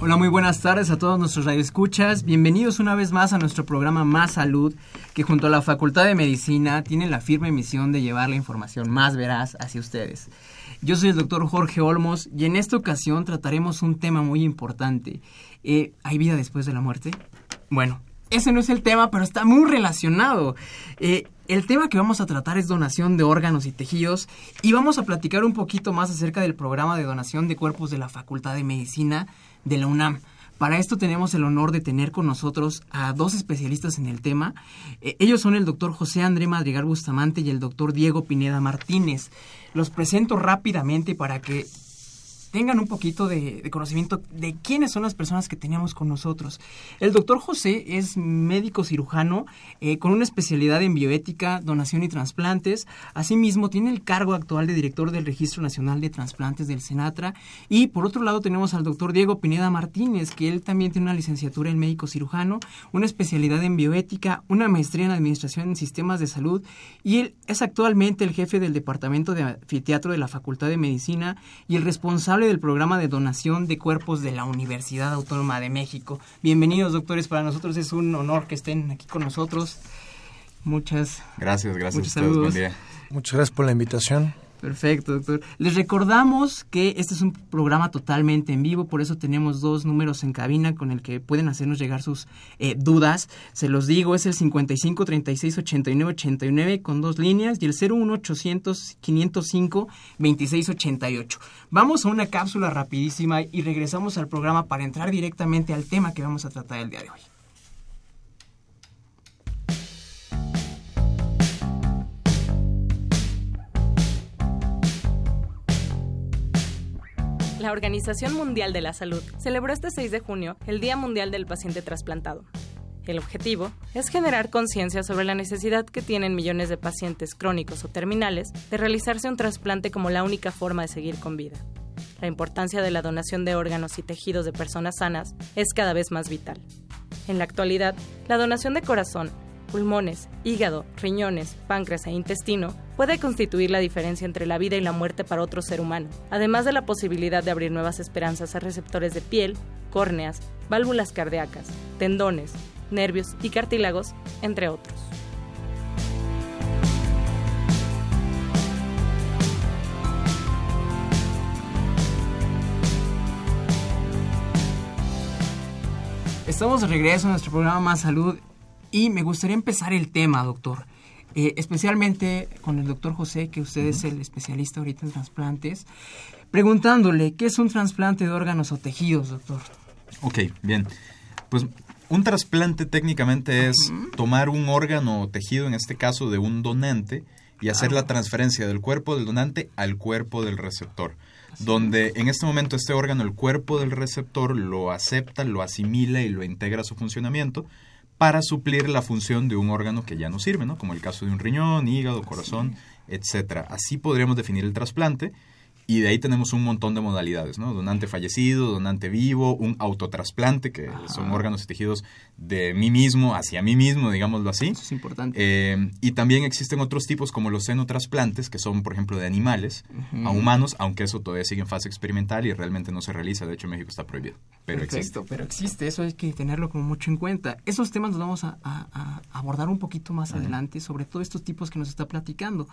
Hola, muy buenas tardes a todos nuestros radioescuchas. Bienvenidos una vez más a nuestro programa Más Salud, que junto a la Facultad de Medicina tiene la firme misión de llevar la información más veraz hacia ustedes. Yo soy el doctor Jorge Olmos y en esta ocasión trataremos un tema muy importante. Eh, ¿Hay vida después de la muerte? Bueno, ese no es el tema, pero está muy relacionado. Eh, el tema que vamos a tratar es donación de órganos y tejidos y vamos a platicar un poquito más acerca del programa de donación de cuerpos de la Facultad de Medicina de la UNAM. Para esto tenemos el honor de tener con nosotros a dos especialistas en el tema. Eh, ellos son el doctor José André Madrigal Bustamante y el doctor Diego Pineda Martínez. Los presento rápidamente para que tengan un poquito de, conocimiento de quiénes son las personas que teníamos con nosotros. El doctor José es médico cirujano eh, con una especialidad en bioética, donación y trasplantes. Asimismo, tiene el cargo actual de director del Registro Nacional de Trasplantes del Senatra. Y por otro lado tenemos al doctor Diego Pineda Martínez, que él también tiene una licenciatura en médico cirujano, una especialidad en bioética, una maestría en administración en sistemas de salud y él es actualmente el jefe del Departamento de Anfiteatro de la Facultad de Medicina y el responsable del programa de donación de cuerpos de la Universidad Autónoma de México. Bienvenidos, doctores. Para nosotros es un honor que estén aquí con nosotros. Muchas gracias, gracias a Buen día. Muchas gracias por la invitación. Perfecto, doctor. Les recordamos que este es un programa totalmente en vivo, por eso tenemos dos números en cabina con el que pueden hacernos llegar sus eh, dudas. Se los digo, es el 55 36 89 89 con dos líneas y el 01 800 505 26 88. Vamos a una cápsula rapidísima y regresamos al programa para entrar directamente al tema que vamos a tratar el día de hoy. La Organización Mundial de la Salud celebró este 6 de junio el Día Mundial del Paciente Trasplantado. El objetivo es generar conciencia sobre la necesidad que tienen millones de pacientes crónicos o terminales de realizarse un trasplante como la única forma de seguir con vida. La importancia de la donación de órganos y tejidos de personas sanas es cada vez más vital. En la actualidad, la donación de corazón pulmones, hígado, riñones, páncreas e intestino puede constituir la diferencia entre la vida y la muerte para otro ser humano, además de la posibilidad de abrir nuevas esperanzas a receptores de piel, córneas, válvulas cardíacas, tendones, nervios y cartílagos, entre otros. Estamos de regreso a nuestro programa Más Salud y me gustaría empezar el tema, doctor. Eh, especialmente con el doctor José, que usted es el especialista ahorita en trasplantes, preguntándole, ¿qué es un trasplante de órganos o tejidos, doctor? Ok, bien. Pues un trasplante técnicamente es tomar un órgano o tejido, en este caso de un donante, y hacer la transferencia del cuerpo del donante al cuerpo del receptor. Donde en este momento este órgano, el cuerpo del receptor, lo acepta, lo asimila y lo integra a su funcionamiento para suplir la función de un órgano que ya no sirve, ¿no? Como el caso de un riñón, hígado, corazón, etcétera. Así podríamos definir el trasplante y de ahí tenemos un montón de modalidades, ¿no? Donante fallecido, donante vivo, un autotrasplante, que son órganos y tejidos de mí mismo hacia mí mismo, digámoslo así. Eso es importante. Eh, y también existen otros tipos como los xenotrasplantes, que son, por ejemplo, de animales a humanos, aunque eso todavía sigue en fase experimental y realmente no se realiza. De hecho, en México está prohibido. Pero existe. Pero existe, eso hay que tenerlo como mucho en cuenta. Esos temas los vamos a, abordar un poquito más adelante, sobre todo estos tipos que nos está platicando.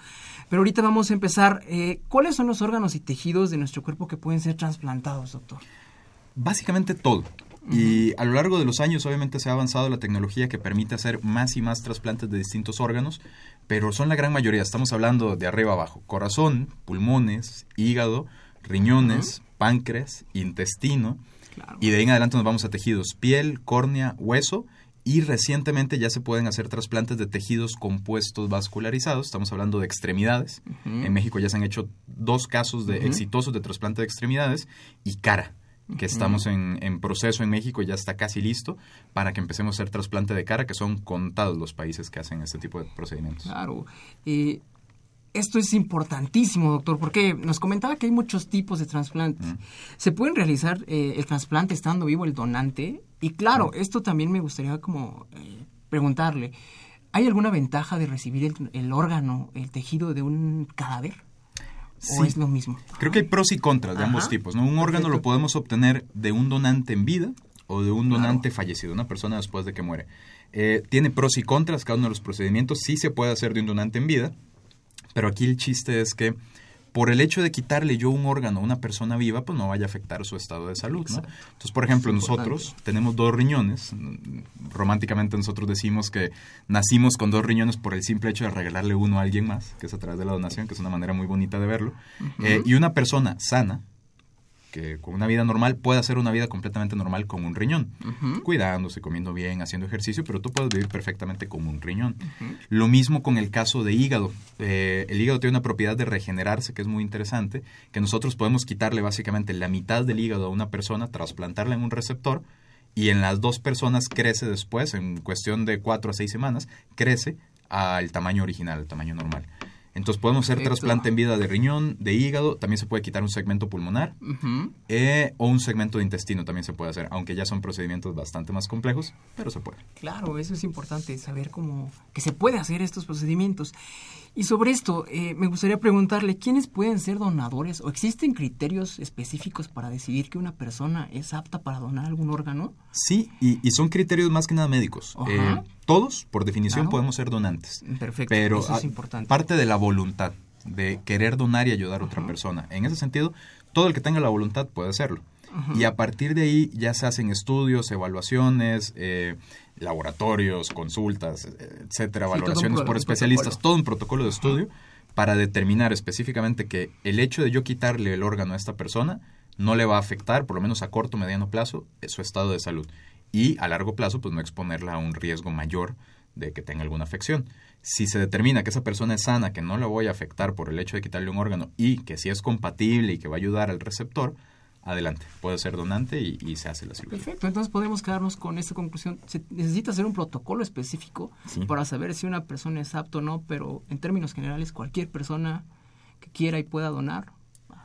Pero ahorita vamos a empezar. Eh, ¿Cuáles son los órganos y tejidos de nuestro cuerpo que pueden ser trasplantados, doctor? Básicamente todo. Y a lo largo de los años obviamente se ha avanzado la tecnología que permite hacer más y más trasplantes de distintos órganos, pero son la gran mayoría, estamos hablando de arriba abajo, corazón, pulmones, hígado, riñones, páncreas, intestino, y de ahí en adelante nos vamos a tejidos, piel, córnea, hueso, y recientemente ya se pueden hacer trasplantes de tejidos compuestos vascularizados, estamos hablando de extremidades, en México ya se han hecho dos casos de exitosos de trasplante de extremidades, y cara que estamos en, en, proceso en México, ya está casi listo para que empecemos a hacer trasplante de cara, que son contados los países que hacen este tipo de procedimientos. Claro. y esto es importantísimo, doctor, porque nos comentaba que hay muchos tipos de trasplantes. ¿Se pueden realizar eh, el trasplante estando vivo el donante? Y claro, esto también me gustaría como eh, preguntarle, ¿hay alguna ventaja de recibir el, el órgano, el tejido de un cadáver? ¿O es lo mismo? Creo que hay pros y contras de ambos tipos. ¿no? Un órgano lo podemos obtener de un donante en vida o de un donante fallecido, una persona después de que muere. Eh, tiene pros y contras cada uno de los procedimientos. Sí se puede hacer de un donante en vida, pero aquí el chiste es que por el hecho de quitarle yo un órgano a una persona viva, pues no vaya a afectar su estado de salud, ¿no? Entonces, por ejemplo, nosotros tenemos dos riñones. Románticamente nosotros decimos que nacimos con dos riñones por el simple hecho de regalarle uno a alguien más, que es a través de la donación, que es una manera muy bonita de verlo. Eh, y una persona sana, que con una vida normal puede hacer una vida completamente normal con un riñón, cuidándose, comiendo bien, haciendo ejercicio, pero tú puedes vivir perfectamente con un riñón. Lo mismo con el caso de hígado. Eh, el hígado tiene una propiedad de regenerarse que es muy interesante, que nosotros podemos quitarle básicamente la mitad del hígado a una persona, trasplantarla en un receptor, y en las dos personas crece después, en cuestión de cuatro a seis semanas, crece al tamaño original, al tamaño normal. Entonces podemos hacer trasplante en vida de riñón, de hígado, también se puede quitar un segmento pulmonar eh, o un segmento de intestino también se puede hacer, aunque ya son procedimientos bastante más complejos, pero se puede. Claro, eso es importante, saber cómo que se puede hacer estos procedimientos. Y sobre esto, eh, me gustaría preguntarle, ¿quiénes pueden ser donadores o existen criterios específicos para decidir que una persona es apta para donar algún órgano? Sí, y, son criterios más que nada médicos. Eh, todos, por definición, podemos ser donantes. Perfecto, pero eso es importante. parte de la voluntad de querer donar y ayudar a otra persona. En ese sentido, todo el que tenga la voluntad puede hacerlo. Y a partir de ahí ya se hacen estudios, evaluaciones, eh, laboratorios, consultas, etcétera, valoraciones por especialistas, todo un protocolo de estudio para determinar específicamente que el hecho de yo quitarle el órgano a esta persona no le va a afectar, por lo menos a corto o mediano plazo, su estado de salud. Y a largo plazo, pues no exponerla a un riesgo mayor de que tenga alguna afección. Si se determina que esa persona es sana, que no la voy a afectar por el hecho de quitarle un órgano y que si es compatible y que va a ayudar al receptor, adelante, puede ser donante y, se hace la cirugía. Perfecto, entonces podemos quedarnos con esta conclusión. Se necesita hacer un protocolo específico para saber si una persona es apta o no, pero en términos generales cualquier persona que quiera y pueda donar,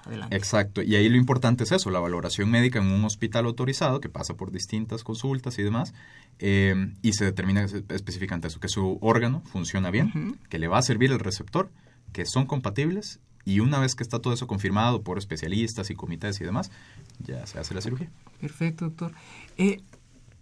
adelante. Exacto, y ahí lo importante es eso, la valoración médica en un hospital autorizado que pasa por distintas consultas y demás, eh, y se determina específicamente eso, que su órgano funciona bien, que le va a servir el receptor, que son compatibles y una vez que está todo eso confirmado por especialistas y comités y demás, ya se hace la cirugía. Perfecto, doctor. Eh,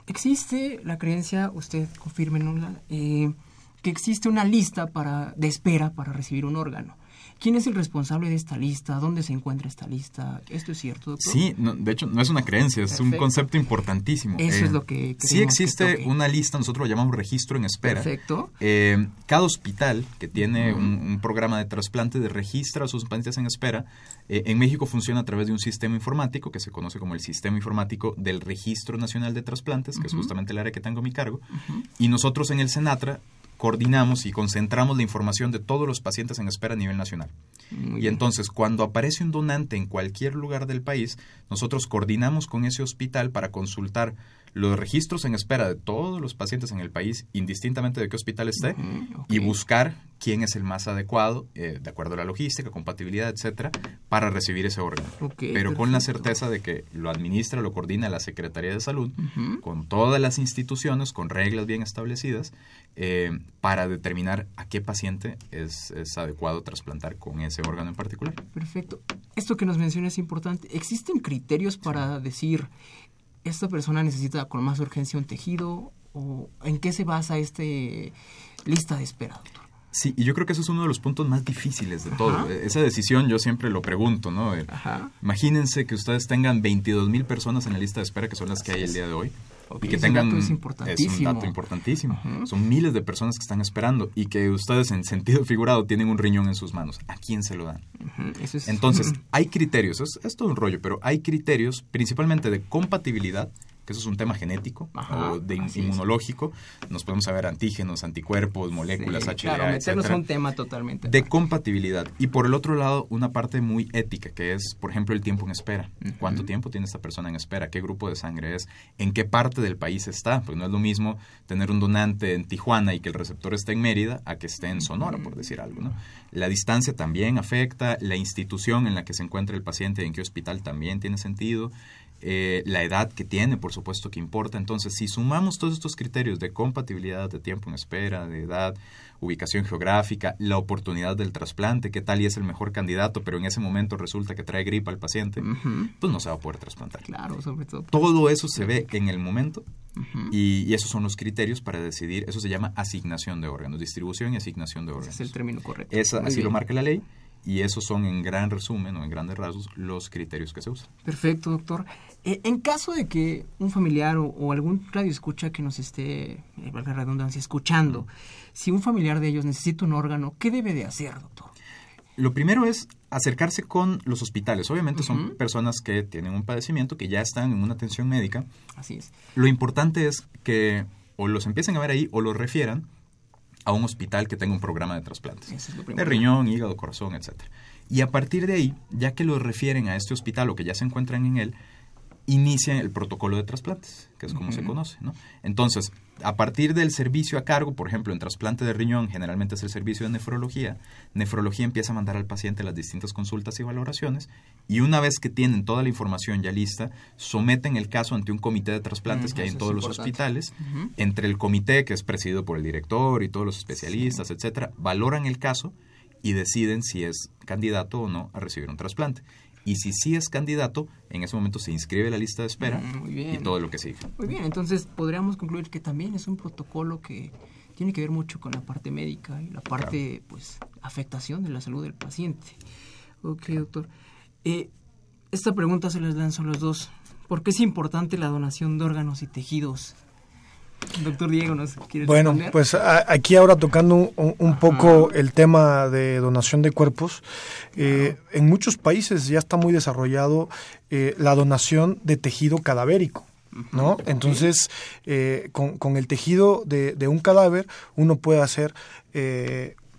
existe la creencia, usted confirme, eh, que existe una lista para, de espera para recibir un órgano. ¿Quién es el responsable de esta lista? ¿Dónde se encuentra esta lista? ¿Esto es cierto, doctor? Sí, de hecho no es una creencia, es un concepto importantísimo. Eso es eh, lo que... Sí existe una lista, nosotros lo llamamos registro en espera. Perfecto. Eh, cada hospital que tiene un, programa de trasplante de registra a sus pacientes en espera, eh, en México funciona a través de un sistema informático que se conoce como el Sistema Informático del Registro Nacional de Trasplantes, que es justamente el área que tengo a mi cargo. Y nosotros en el Senatra coordinamos y concentramos la información de todos los pacientes en espera a nivel nacional. y entonces, cuando aparece un donante en cualquier lugar del país, nosotros coordinamos con ese hospital para consultar los registros en espera de todos los pacientes en el país, indistintamente de qué hospital esté, y buscar quién es el más adecuado, eh, de acuerdo a la logística, compatibilidad, etcétera, para recibir ese órgano. Pero con la certeza de que lo administra, lo coordina la Secretaría de Salud, con todas las instituciones, con reglas bien establecidas, eh, para determinar a qué paciente es, es adecuado trasplantar con ese órgano en particular. Perfecto. Esto que nos menciona es importante. ¿Existen criterios para decir esta persona necesita con más urgencia un tejido o en qué se basa este lista de espera, doctor? Sí, y yo creo que eso es uno de los puntos más difíciles de todo. Esa decisión yo siempre lo pregunto, ¿no? Imagínense que ustedes tengan 22 mil personas en la lista de espera, que son las que hay el día de hoy. y que tengan es, un dato importantísimo. Son miles de personas que están esperando y que ustedes en sentido figurado tienen un riñón en sus manos. ¿A quién se lo dan? Entonces, hay criterios, es, es todo un rollo, pero hay criterios principalmente de compatibilidad que eso es un tema genético o de inmunológico. Nos podemos saber antígenos, anticuerpos, moléculas, sí, HLA, claro, meternos un tema totalmente. De compatibilidad. Y por el otro lado, una parte muy ética, que es, por ejemplo, el tiempo en espera. ¿Cuánto tiempo tiene esta persona en espera? ¿Qué grupo de sangre es? ¿En qué parte del país está? Porque no es lo mismo tener un donante en Tijuana y que el receptor esté en Mérida a que esté en Sonora, por decir algo. ¿no? La distancia también afecta, la institución en la que se encuentra el paciente, en qué hospital también tiene sentido. Eh, la edad que tiene, por supuesto que importa. Entonces, si sumamos todos estos criterios de compatibilidad, de tiempo en espera, de edad, ubicación geográfica, la oportunidad del trasplante, qué tal y es el mejor candidato, pero en ese momento resulta que trae gripa al paciente, pues no se va a poder trasplantar. Claro, sobre todo. Todo eso se ve en el momento y, esos son los criterios para decidir, eso se llama asignación de órganos, distribución y asignación de órganos. Ese es el término correcto. así lo marca la ley y esos son en gran resumen o en grandes rasgos los criterios que se usan. Perfecto, doctor. Eh, en caso de que un familiar o, algún radio escucha que nos esté, eh, valga la redundancia, escuchando, si un familiar de ellos necesita un órgano, ¿qué debe de hacer, doctor? Lo primero es acercarse con los hospitales. Obviamente son personas que tienen un padecimiento, que ya están en una atención médica. Así es. Lo importante es que o los empiecen a ver ahí o los refieran a un hospital que tenga un programa de trasplantes. de riñón, hígado, corazón, etc. Y a partir de ahí, ya que los refieren a este hospital o que ya se encuentran en él, inician el protocolo de trasplantes, que es como se conoce. ¿no? Entonces, a partir del servicio a cargo, por ejemplo, en trasplante de riñón, generalmente es el servicio de nefrología, nefrología empieza a mandar al paciente las distintas consultas y valoraciones, y una vez que tienen toda la información ya lista, someten el caso ante un comité de trasplantes que hay en todos los hospitales. Entre el comité, que es presidido por el director y todos los especialistas, etcétera, valoran el caso y deciden si es candidato o no a recibir un trasplante y si sí es candidato, en ese momento se inscribe la lista de espera mm, y todo lo que sigue. Muy bien, entonces podríamos concluir que también es un protocolo que tiene que ver mucho con la parte médica y la parte, pues, afectación de la salud del paciente. Ok, doctor. Eh, esta pregunta se las lanzo a los dos. ¿Por qué es importante la donación de órganos y tejidos Doctor Diego, ¿nos quiere Bueno, pues aquí ahora tocando un, poco el tema de donación de cuerpos, eh, en muchos países ya está muy desarrollado eh, la donación de tejido cadavérico. ¿no? Entonces, eh, con, el tejido de, de, un cadáver uno puede hacer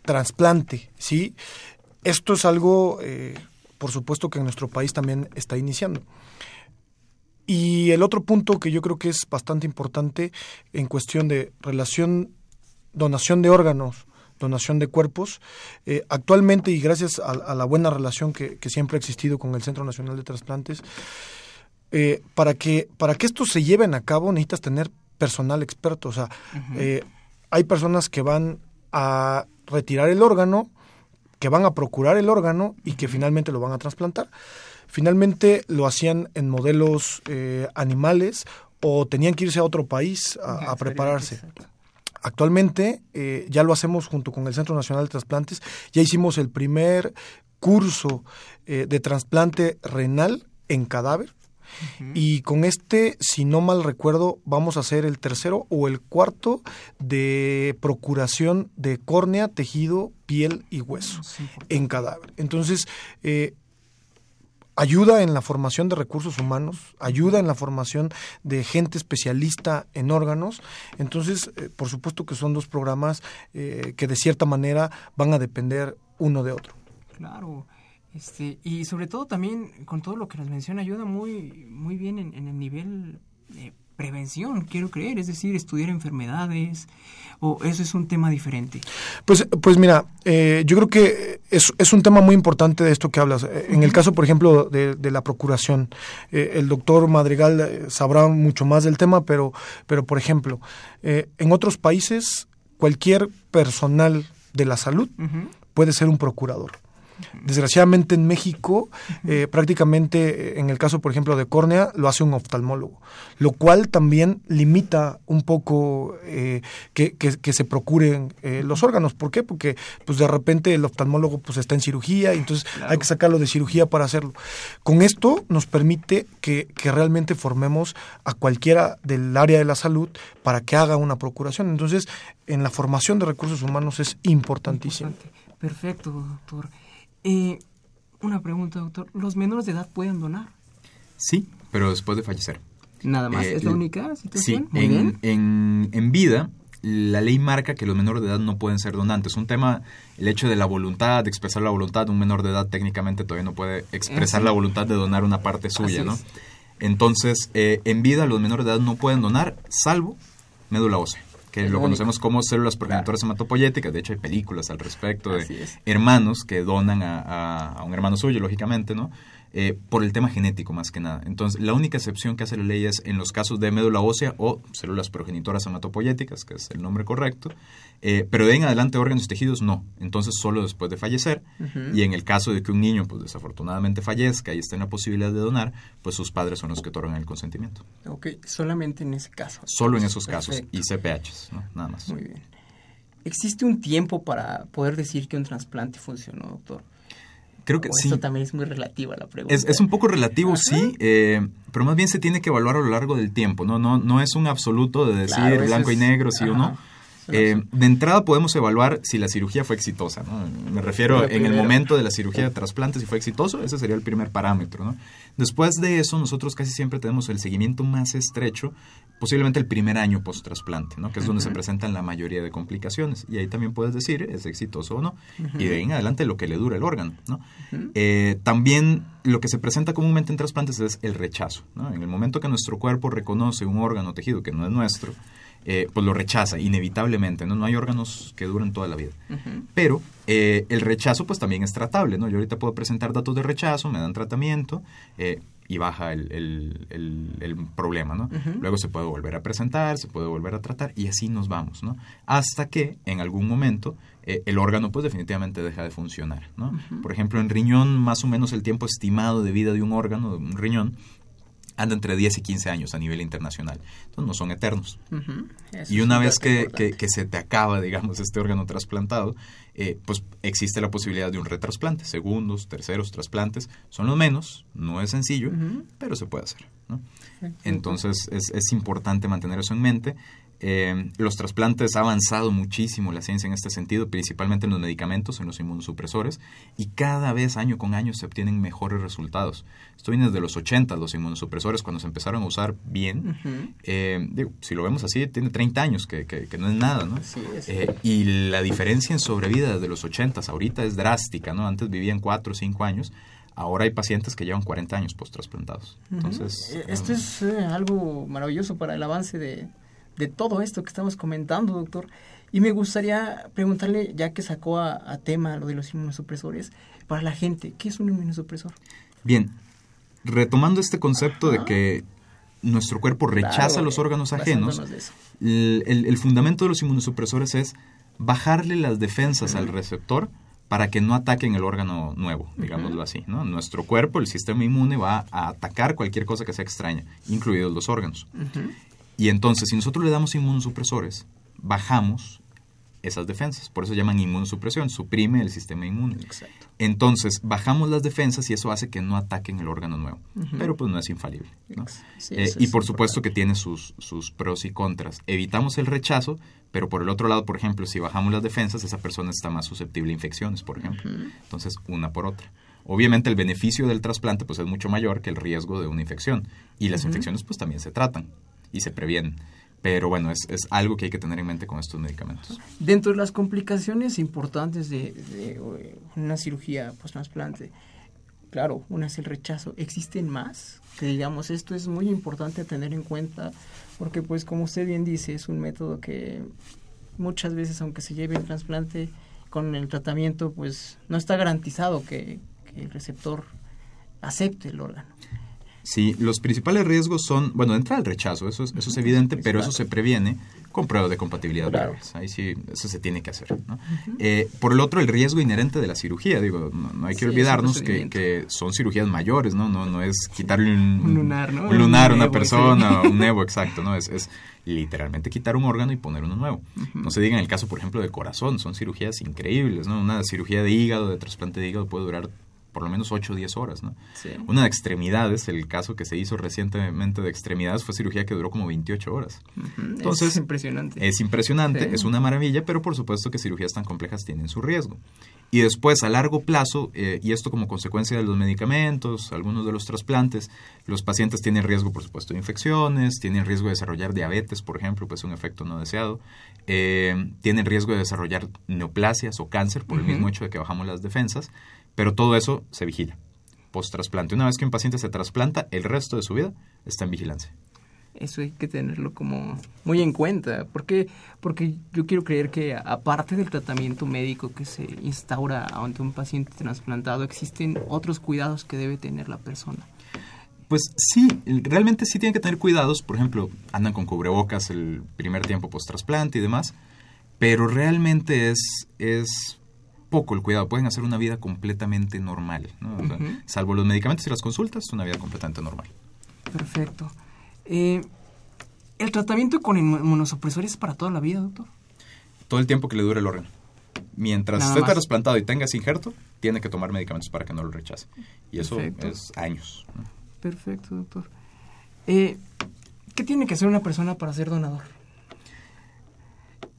trasplante, ¿sí? Esto es algo, por supuesto, que en nuestro país también está iniciando. Y el otro punto que yo creo que es bastante importante en cuestión de relación, donación de órganos, donación de cuerpos, eh, actualmente y gracias a, la buena relación que, siempre ha existido con el Centro Nacional de Trasplantes, eh, para, que, para que esto se lleven a cabo necesitas tener personal experto. O sea, eh, hay personas que van a retirar el órgano, que van a procurar el órgano y que finalmente lo van a trasplantar. Finalmente lo hacían en modelos eh, animales o tenían que irse a otro país a, prepararse. Actualmente eh, ya lo hacemos junto con el Centro Nacional de Trasplantes. Ya hicimos el primer curso eh, de trasplante renal en cadáver. Y con este, si no mal recuerdo, vamos a hacer el tercero o el cuarto de procuración de córnea, tejido, piel y hueso en cadáver. Entonces, eh, ayuda en la formación de recursos humanos, ayuda en la formación de gente especialista en órganos. Entonces, eh, por supuesto que son dos programas eh, que de cierta manera van a depender uno de otro. Claro. Este, y sobre todo también con todo lo que nos menciona ayuda muy muy bien en, en el nivel eh, prevención, quiero creer, es decir, estudiar enfermedades, o eso es un tema diferente? Pues, pues mira, eh, yo creo que es, es, un tema muy importante de esto que hablas. Eh, en el caso, por ejemplo, de, la procuración, eh, el doctor Madrigal sabrá mucho más del tema, pero, pero por ejemplo, en otros países, cualquier personal de la salud puede ser un procurador. Desgraciadamente en México, eh, prácticamente eh, en el caso, por ejemplo, de córnea, lo hace un oftalmólogo, lo cual también limita un poco eh, que, que, se procuren los órganos. ¿Por qué? Porque pues de repente el oftalmólogo pues está en cirugía y entonces hay que sacarlo de cirugía para hacerlo. Con esto nos permite que, que realmente formemos a cualquiera del área de la salud para que haga una procuración. Entonces, en la formación de recursos humanos es importantísimo. Perfecto, doctor. Eh, una pregunta, doctor. ¿Los menores de edad pueden donar? Sí, pero después de fallecer. Nada más, eh, ¿es la única situación? Sí, en, En, en vida la ley marca que los menores de edad no pueden ser donantes. Un tema, el hecho de la voluntad, de expresar la voluntad, un menor de edad técnicamente todavía no puede expresar la voluntad de donar una parte suya, ¿no? Entonces, eh, en vida los menores de edad no pueden donar, salvo médula ósea que lo conocemos como células progenitoras hematopoyéticas. De hecho, hay películas al respecto de hermanos que donan a, a, un hermano suyo, lógicamente, ¿no? Eh, por el tema genético más que nada. Entonces, la única excepción que hace la ley es en los casos de médula ósea o células progenitoras hematopoyéticas, que es el nombre correcto, eh, pero de en adelante órganos y tejidos no. Entonces, solo después de fallecer. Y en el caso de que un niño, pues desafortunadamente fallezca y esté en la posibilidad de donar, pues sus padres son los que otorgan el consentimiento. Ok, solamente en ese caso. Solo en esos casos y CPHs, ¿no? Nada más. Muy bien. ¿Existe un tiempo para poder decir que un trasplante funcionó, doctor? Creo que sí. Esto también es muy relativo a la pregunta. Es, un poco relativo, sí, eh, pero más bien se tiene que evaluar a lo largo del tiempo, ¿no? No, no es un absoluto de decir blanco y negro, sí o no. Eh, de entrada podemos evaluar si la cirugía fue exitosa, ¿no? Me refiero en el momento de la cirugía de trasplante, si fue exitoso, ese sería el primer parámetro, ¿no? Después de eso, nosotros casi siempre tenemos el seguimiento más estrecho, posiblemente el primer año post-trasplante, ¿no? Que es donde se presentan la mayoría de complicaciones. Y ahí también puedes decir, es exitoso o no. Y de ahí en adelante lo que le dura el órgano, ¿no? Eh, también lo que se presenta comúnmente en trasplantes es el rechazo, ¿no? En el momento que nuestro cuerpo reconoce un órgano tejido que no es nuestro, eh, pues lo rechaza inevitablemente, ¿no? No hay órganos que duren toda la vida. Pero eh, el rechazo pues también es tratable, ¿no? Yo ahorita puedo presentar datos de rechazo, me dan tratamiento eh, y baja el, el, problema, ¿no? Luego se puede volver a presentar, se puede volver a tratar y así nos vamos, ¿no? Hasta que en algún momento el órgano pues definitivamente deja de funcionar, ¿no? Por ejemplo, en riñón más o menos el tiempo estimado de vida de un órgano, de un riñón, anda entre 10 y 15 años a nivel internacional. Entonces no son eternos. Y una vez que, que, se te acaba, digamos, este órgano trasplantado, eh, pues existe la posibilidad de un retrasplante. Segundos, terceros trasplantes. Son los menos, no es sencillo, pero se puede hacer. Entonces es, es importante mantener eso en mente. Eh, los trasplantes ha avanzado muchísimo la ciencia en este sentido, principalmente en los medicamentos, en los inmunosupresores, y cada vez año con año se obtienen mejores resultados. Esto viene desde los 80, los inmunosupresores, cuando se empezaron a usar bien. Eh, digo, si lo vemos así, tiene 30 años, que, que, no es nada, ¿no? Eh, y la diferencia en sobrevida desde los 80 ahorita es drástica, ¿no? Antes vivían 4 o 5 años. Ahora hay pacientes que llevan 40 años post-trasplantados. Entonces, Esto es algo maravilloso para el avance de, de todo esto que estamos comentando, doctor. Y me gustaría preguntarle, ya que sacó a, tema lo de los inmunosupresores, para la gente, ¿qué es un inmunosupresor? Bien, retomando este concepto de que nuestro cuerpo rechaza los órganos ajenos, el, fundamento de los inmunosupresores es bajarle las defensas al receptor para que no ataquen el órgano nuevo, digámoslo así. ¿no? Nuestro cuerpo, el sistema inmune, va a atacar cualquier cosa que sea extraña, incluidos los órganos. Y entonces, si nosotros le damos inmunosupresores, bajamos esas defensas. Por eso llaman inmunosupresión, suprime el sistema inmune. Exacto. Entonces, bajamos las defensas y eso hace que no ataquen el órgano nuevo. Pero pues no es infalible. Eh, y por supuesto que tiene sus, sus pros y contras. Evitamos el rechazo, pero por el otro lado, por ejemplo, si bajamos las defensas, esa persona está más susceptible a infecciones, por ejemplo. Entonces, una por otra. Obviamente el beneficio del trasplante pues es mucho mayor que el riesgo de una infección. Y las infecciones pues también se tratan y se previenen. Pero bueno, es, es, algo que hay que tener en mente con estos medicamentos. Dentro de las complicaciones importantes de, de una cirugía post-trasplante, claro, una es el rechazo. ¿Existen más? Que digamos, esto es muy importante tener en cuenta, porque pues como usted bien dice, es un método que muchas veces, aunque se lleve el trasplante con el tratamiento, pues no está garantizado que el receptor acepte el órgano. Sí, los principales riesgos son, bueno, entra el rechazo, eso es, eso es evidente, pero eso se previene con pruebas de compatibilidad. Claro. Ahí sí, eso se tiene que hacer. ¿no? Eh, por el otro, el riesgo inherente de la cirugía, digo, no, no hay que Sí, olvidarnos que, que son cirugías mayores, ¿no? No, no es quitarle un, Un lunar, ¿no? un lunar a Un una persona, sí. un nevo, exacto, ¿no? Es, es literalmente quitar un órgano y poner uno nuevo. No se diga en el caso, por ejemplo, de corazón, son cirugías increíbles, ¿no? Una cirugía de hígado, de trasplante de hígado puede durar por lo menos 8 o 10 horas, ¿no? Sí. Una de extremidades, el caso que se hizo recientemente de extremidades fue cirugía que duró como 28 horas. Entonces, es impresionante. Es impresionante, Sí. es una maravilla, pero por supuesto que cirugías tan complejas tienen su riesgo. Y después, a largo plazo, eh, y esto como consecuencia de los medicamentos, algunos de los trasplantes, los pacientes tienen riesgo, por supuesto, de infecciones, tienen riesgo de desarrollar diabetes, por ejemplo, pues un efecto no deseado, eh, tienen riesgo de desarrollar neoplasias o cáncer por el mismo hecho de que bajamos las defensas, pero todo eso se vigila. Post-trasplante. Una vez que un paciente se trasplanta, el resto de su vida está en vigilancia. Eso hay que tenerlo como muy en cuenta. ¿Por qué? Porque yo quiero creer que aparte del tratamiento médico que se instaura ante un paciente trasplantado, existen otros cuidados que debe tener la persona. Pues sí, realmente sí tienen que tener cuidados. Por ejemplo, andan con cubrebocas el primer tiempo post-trasplante y demás. Pero realmente es, es poco el cuidado. Pueden hacer una vida completamente normal. ¿no? O sea, Ujú. Salvo los medicamentos y las consultas, una vida completamente normal. Perfecto. Eh, ¿El tratamiento con inmunosupresores es para toda la vida, doctor? Todo el tiempo que le dure el órgano. Mientras Nada esté trasplantado y tengas injerto, tiene que tomar medicamentos para que no lo rechace. Y eso Perfecto. es años. ¿no? Perfecto, doctor. Eh, ¿Qué tiene que hacer una persona para ser donador?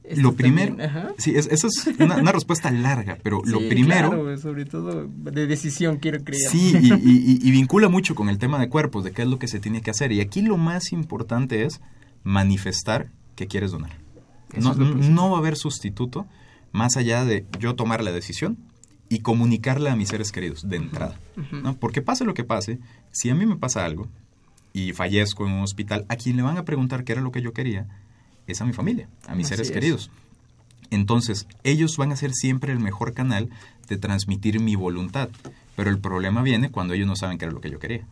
Esto Lo primero, sí, es, esa es una, una respuesta larga, pero lo primero claro, sobre todo de decisión, quiero creer. Sí, y, y- y- y vincula mucho con el tema de cuerpos, de qué es lo que se tiene que hacer. Y aquí lo más importante es manifestar que quieres donar. Eso No, no va a haber sustituto más allá de yo tomar la decisión y comunicarla a mis seres queridos de entrada. ¿no? Porque pase lo que pase, si a mí me pasa algo y fallezco en un hospital, a quien le van a preguntar qué era lo que yo quería es a mi familia, a mis Así seres es. queridos. Entonces, ellos van a ser siempre el mejor canal de transmitir mi voluntad. Pero el problema viene cuando ellos no saben qué era lo que yo quería.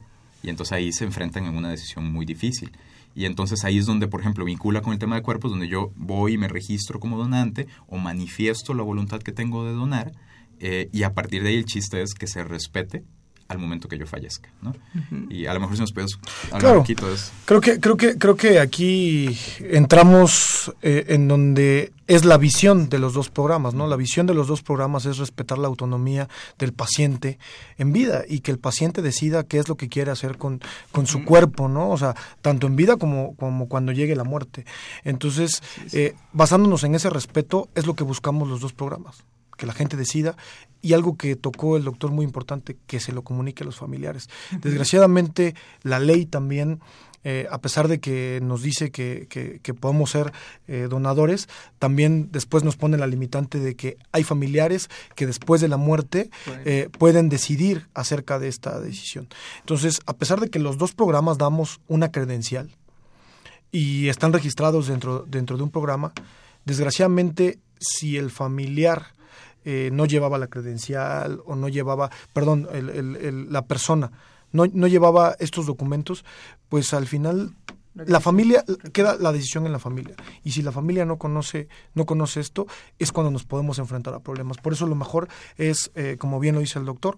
Y entonces ahí se enfrentan en una decisión muy difícil. Y entonces ahí es donde, por ejemplo, vincula con el tema de cuerpos, donde yo voy y me registro como donante o manifiesto la voluntad que tengo de donar. eh, y a partir de ahí el chiste es que se respete al momento que yo fallezca. ¿no? Y a lo mejor si nos puedes hablar Claro. un poquito de eso. Creo que, creo que, creo que aquí entramos eh, en donde es la visión de los dos programas, ¿no? La visión de los dos programas es respetar la autonomía del paciente en vida y que el paciente decida qué es lo que quiere hacer con, con su cuerpo, ¿no? O sea, tanto en vida como, como cuando llegue la muerte. Entonces, eh, basándonos en ese respeto, es lo que buscamos los dos programas que la gente decida y algo que tocó el doctor muy importante, que se lo comunique a los familiares. Desgraciadamente, la ley también, eh, a pesar de que nos dice que, que, ser eh, donadores, también después nos pone la limitante de que hay familiares que después de la muerte eh, pueden decidir acerca de esta decisión. Entonces, a pesar de que los dos programas damos una credencial y están registrados dentro, dentro de un programa, desgraciadamente, si el familiar eh, no llevaba la credencial o no llevaba, perdón, el- el- el- la persona no, no llevaba estos documentos, pues al final la familia queda la decisión en la familia. Y si la familia no conoce no conoce esto es cuando nos podemos enfrentar a problemas. Por eso lo mejor es eh, como bien lo dice el doctor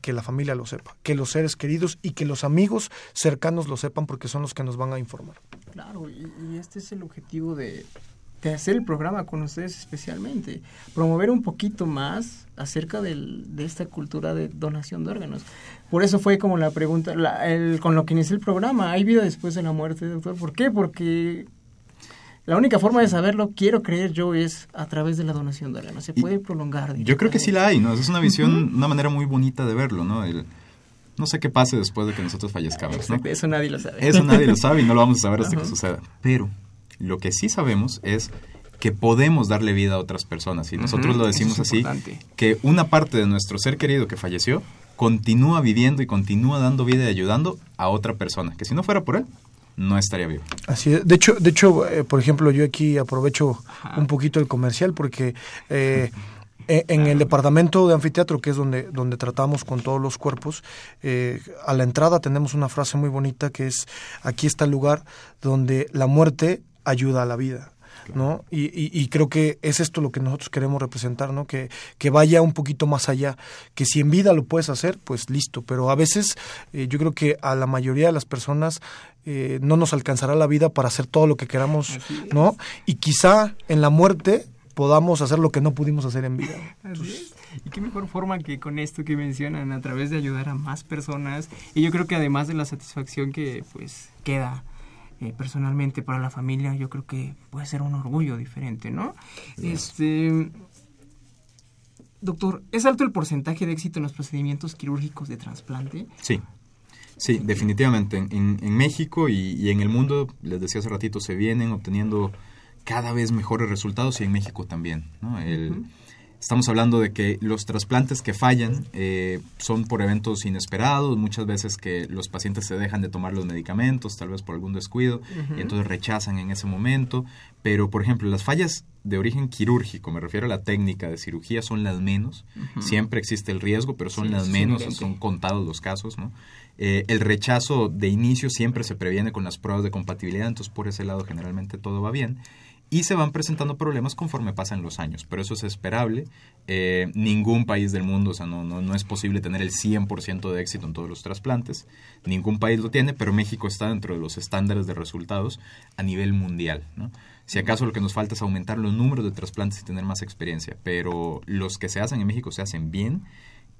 que la familia lo sepa que los seres queridos y que los amigos cercanos lo sepan porque son los que nos van a informar. Claro, y, y este es el objetivo de, de hacer el programa con ustedes especialmente, promover un poquito más acerca del, de esta cultura de donación de órganos. Por eso fue como la pregunta, la- el- con lo que inició el programa, ¿hay vida después de la muerte, doctor? ¿Por qué? Porque la única forma de saberlo, quiero creer yo, es a través de la donación de órganos. Se Y puede prolongar. Yo creo que sí la hay, ¿no? Es una visión, una manera muy bonita de verlo, ¿no? El- no sé qué pase después de que nosotros fallezcamos, ¿no? Eso nadie lo sabe. Eso nadie lo sabe y no lo vamos a saber hasta que suceda. Pero lo que sí sabemos es que podemos darle vida a otras personas. Y nosotros lo decimos es así, importante. que una parte de nuestro ser querido que falleció continúa viviendo y continúa dando vida y ayudando a otra persona, que si no fuera por él, no estaría vivo. Así es. De hecho, de hecho eh, por ejemplo, yo aquí aprovecho un poquito el comercial porque eh, Eh, en el departamento de anfiteatro, que es donde, donde tratamos con todos los cuerpos, eh, a la entrada tenemos una frase muy bonita que es, aquí está el lugar donde la muerte ayuda a la vida. ¿no? Y, y, creo que es esto lo que nosotros queremos representar, ¿no? Que, que vaya un poquito más allá, que si en vida lo puedes hacer, pues listo, pero a veces eh, yo creo que a la mayoría de las personas no nos alcanzará la vida para hacer todo lo que queramos, ¿no? Y quizá en la muerte podamos hacer lo que no pudimos hacer en vida. Y qué mejor forma que con esto que mencionan, a través de ayudar a más personas. Y yo creo que además de la satisfacción que pues queda eh, personalmente para la familia, yo creo que puede ser un orgullo diferente, ¿no? Este... Doctor, ¿es alto el porcentaje de éxito en los procedimientos quirúrgicos de trasplante? Sí, sí, definitivamente. En, en México y, y, en el mundo, les decía hace ratito, se vienen obteniendo cada vez mejores resultados y en México también. ¿no? El, Estamos hablando de que los trasplantes que fallan eh, son por eventos inesperados, muchas veces que los pacientes se dejan de tomar los medicamentos, tal vez por algún descuido, y entonces rechazan en ese momento. Pero, por ejemplo, las fallas de origen quirúrgico, me refiero a la técnica de cirugía, son las menos. Siempre existe el riesgo, pero son las menos, son contados los casos. ¿no? Eh, el rechazo de inicio siempre se previene con las pruebas de compatibilidad, entonces por ese lado generalmente todo va bien y se van presentando problemas conforme pasan los años, pero eso es esperable. Eh, ningún país del mundo, o sea, no, no, no es posible tener el 100% de éxito en todos los trasplantes, ningún país lo tiene, pero México está dentro de los estándares de resultados a nivel mundial. ¿no? Si acaso lo que nos falta es aumentar los números de trasplantes y tener más experiencia, pero los que se hacen en México se hacen bien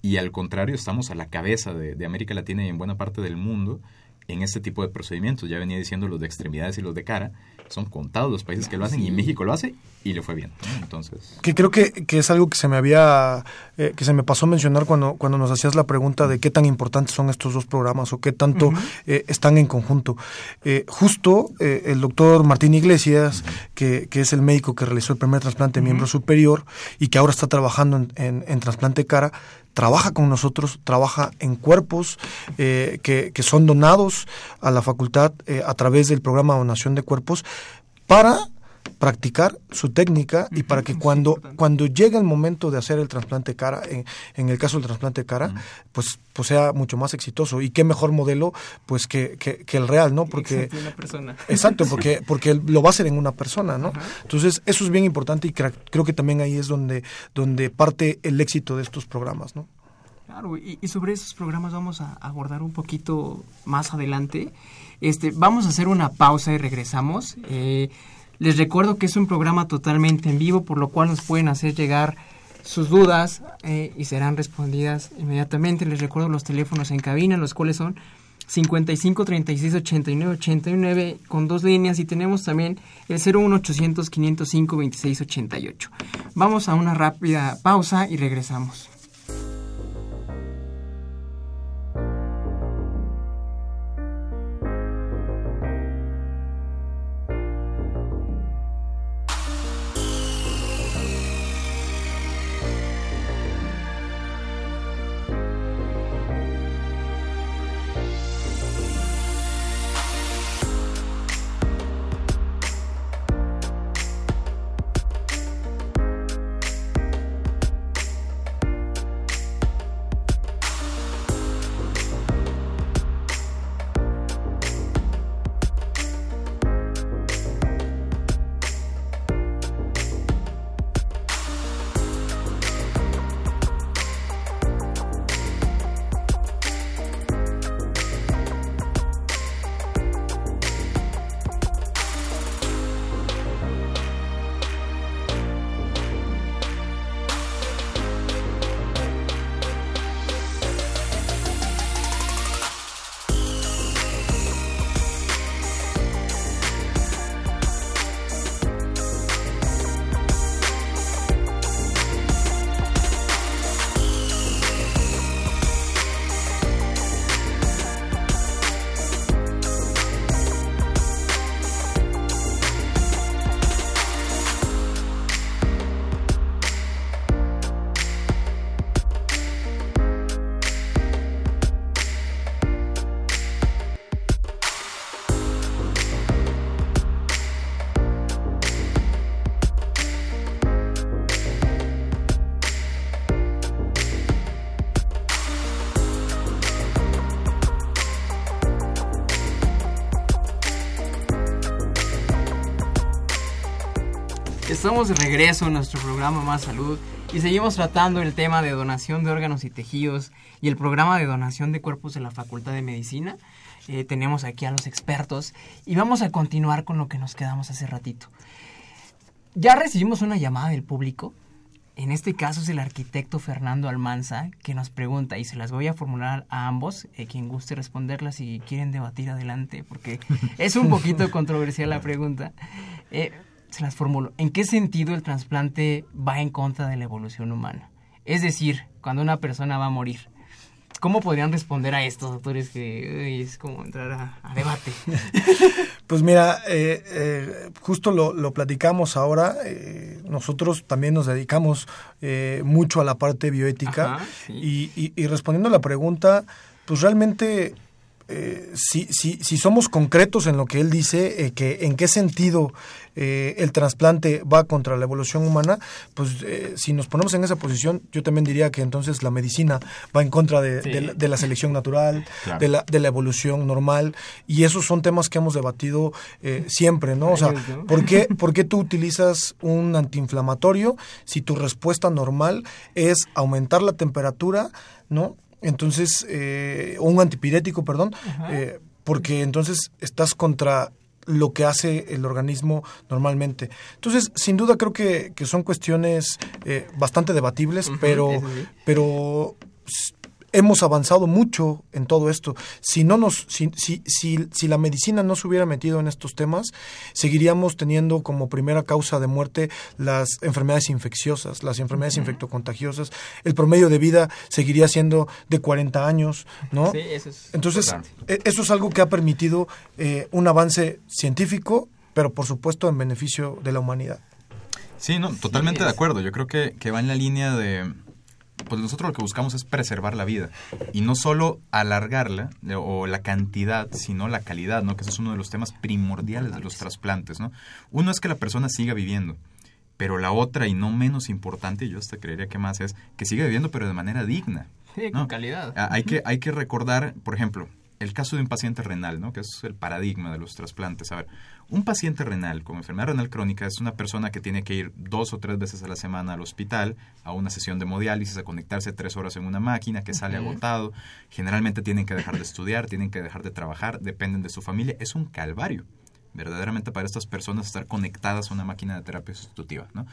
y al contrario estamos a la cabeza de, de América Latina y en buena parte del mundo en este tipo de procedimientos. Ya venía diciendo los de extremidades y los de cara son contados los países que lo hacen y México lo hace y le fue bien. Entonces. Que creo que, que, es algo que se me había, eh, que se me pasó mencionar cuando, cuando nos hacías la pregunta de qué tan importantes son estos dos programas o qué tanto eh, están en conjunto. Eh, justo el doctor Martín Iglesias, que, que, es el médico que realizó el primer trasplante de miembro superior y que ahora está trabajando en, en, en trasplante cara, trabaja con nosotros, trabaja en cuerpos eh, que, que, son donados a la facultad eh, a través del programa de donación de cuerpos para practicar su técnica y para que cuando, cuando llegue el momento de hacer el trasplante cara, en, en el caso del trasplante cara, pues, pues sea mucho más exitoso. Y qué mejor modelo pues que, que, que el real, ¿no? Porque, una persona. exacto, porque, porque lo va a hacer en una persona, ¿no? Entonces, eso es bien importante y creo que también ahí es donde, donde parte el éxito de estos programas, ¿no? Claro, y, y, sobre esos programas vamos a abordar un poquito más adelante. Este, vamos a hacer una pausa y regresamos. Eh, les recuerdo que es un programa totalmente en vivo, por lo cual nos pueden hacer llegar sus dudas eh, y serán respondidas inmediatamente. Les recuerdo los teléfonos en cabina, los cuales son 55 36 89 89 con dos líneas y tenemos también el 01 800 505 26 88. Vamos a una rápida pausa y regresamos. Estamos de regreso en nuestro programa Más Salud y seguimos tratando el tema de donación de órganos y tejidos y el programa de donación de cuerpos de la Facultad de Medicina. Eh, tenemos aquí a los expertos y vamos a continuar con lo que nos quedamos hace ratito. Ya recibimos una llamada del público. En este caso es el arquitecto Fernando Almanza que nos pregunta y se las voy a formular a ambos, eh, quien guste responderlas si quieren debatir adelante, porque es un poquito controversial la pregunta. Eh, se las formulo. ¿En qué sentido el trasplante va en contra de la evolución humana? Es decir, cuando una persona va a morir. ¿Cómo podrían responder a estos doctores que es como entrar a, debate? Pues mira, eh, eh, justo lo, platicamos ahora. Eh, nosotros también nos dedicamos mucho a la parte bioética y, y respondiendo a la pregunta, pues realmente eh, si, si, si, somos concretos en lo que él dice, eh, que en qué sentido eh, el trasplante va contra la evolución humana, pues si nos ponemos en esa posición, yo también diría que entonces la medicina va en contra de, la, selección natural, de, la, de la evolución normal, y esos son temas que hemos debatido siempre, ¿no? O sea, ¿por qué, ¿por qué tú utilizas un antiinflamatorio si tu respuesta normal es aumentar la temperatura, ¿no? Entonces, eh, un antipirético, perdón, eh, porque entonces estás contra lo que hace el organismo normalmente. Entonces, sin duda creo que, que son cuestiones eh, bastante debatibles, pero, pero hemos avanzado mucho en todo esto. Si no nos, si, si, si, la medicina no se hubiera metido en estos temas, seguiríamos teniendo como primera causa de muerte las enfermedades infecciosas, las enfermedades infectocontagiosas. El promedio de vida seguiría siendo de 40 años, ¿no? Sí, eso es Entonces, e, eso es algo que ha permitido eh, un avance científico, pero por supuesto en beneficio de la humanidad. Sí, no, totalmente de acuerdo. Yo creo que, que va en la línea de pues nosotros lo que buscamos es preservar la vida y no solo alargarla o la cantidad, sino la calidad, ¿no? Que ese es uno de los temas primordiales de los trasplantes, ¿no? Uno es que la persona siga viviendo, pero la otra y no menos importante, yo hasta creería que más es que siga viviendo pero de manera digna. Sí, con calidad. Ah, hay que hay que recordar, por ejemplo, el caso de un paciente renal, ¿no? Que es el paradigma de los trasplantes. A ver, un paciente renal con enfermedad renal crónica es una persona que tiene que ir dos o tres veces a la semana al hospital a una sesión de hemodiálisis, a conectarse tres horas en una máquina, que sale agotado. Generalmente tienen que dejar de estudiar, tienen que dejar de trabajar, dependen de su familia. Es un calvario, verdaderamente, para estas personas estar conectadas a una máquina de terapia sustitutiva. ¿no?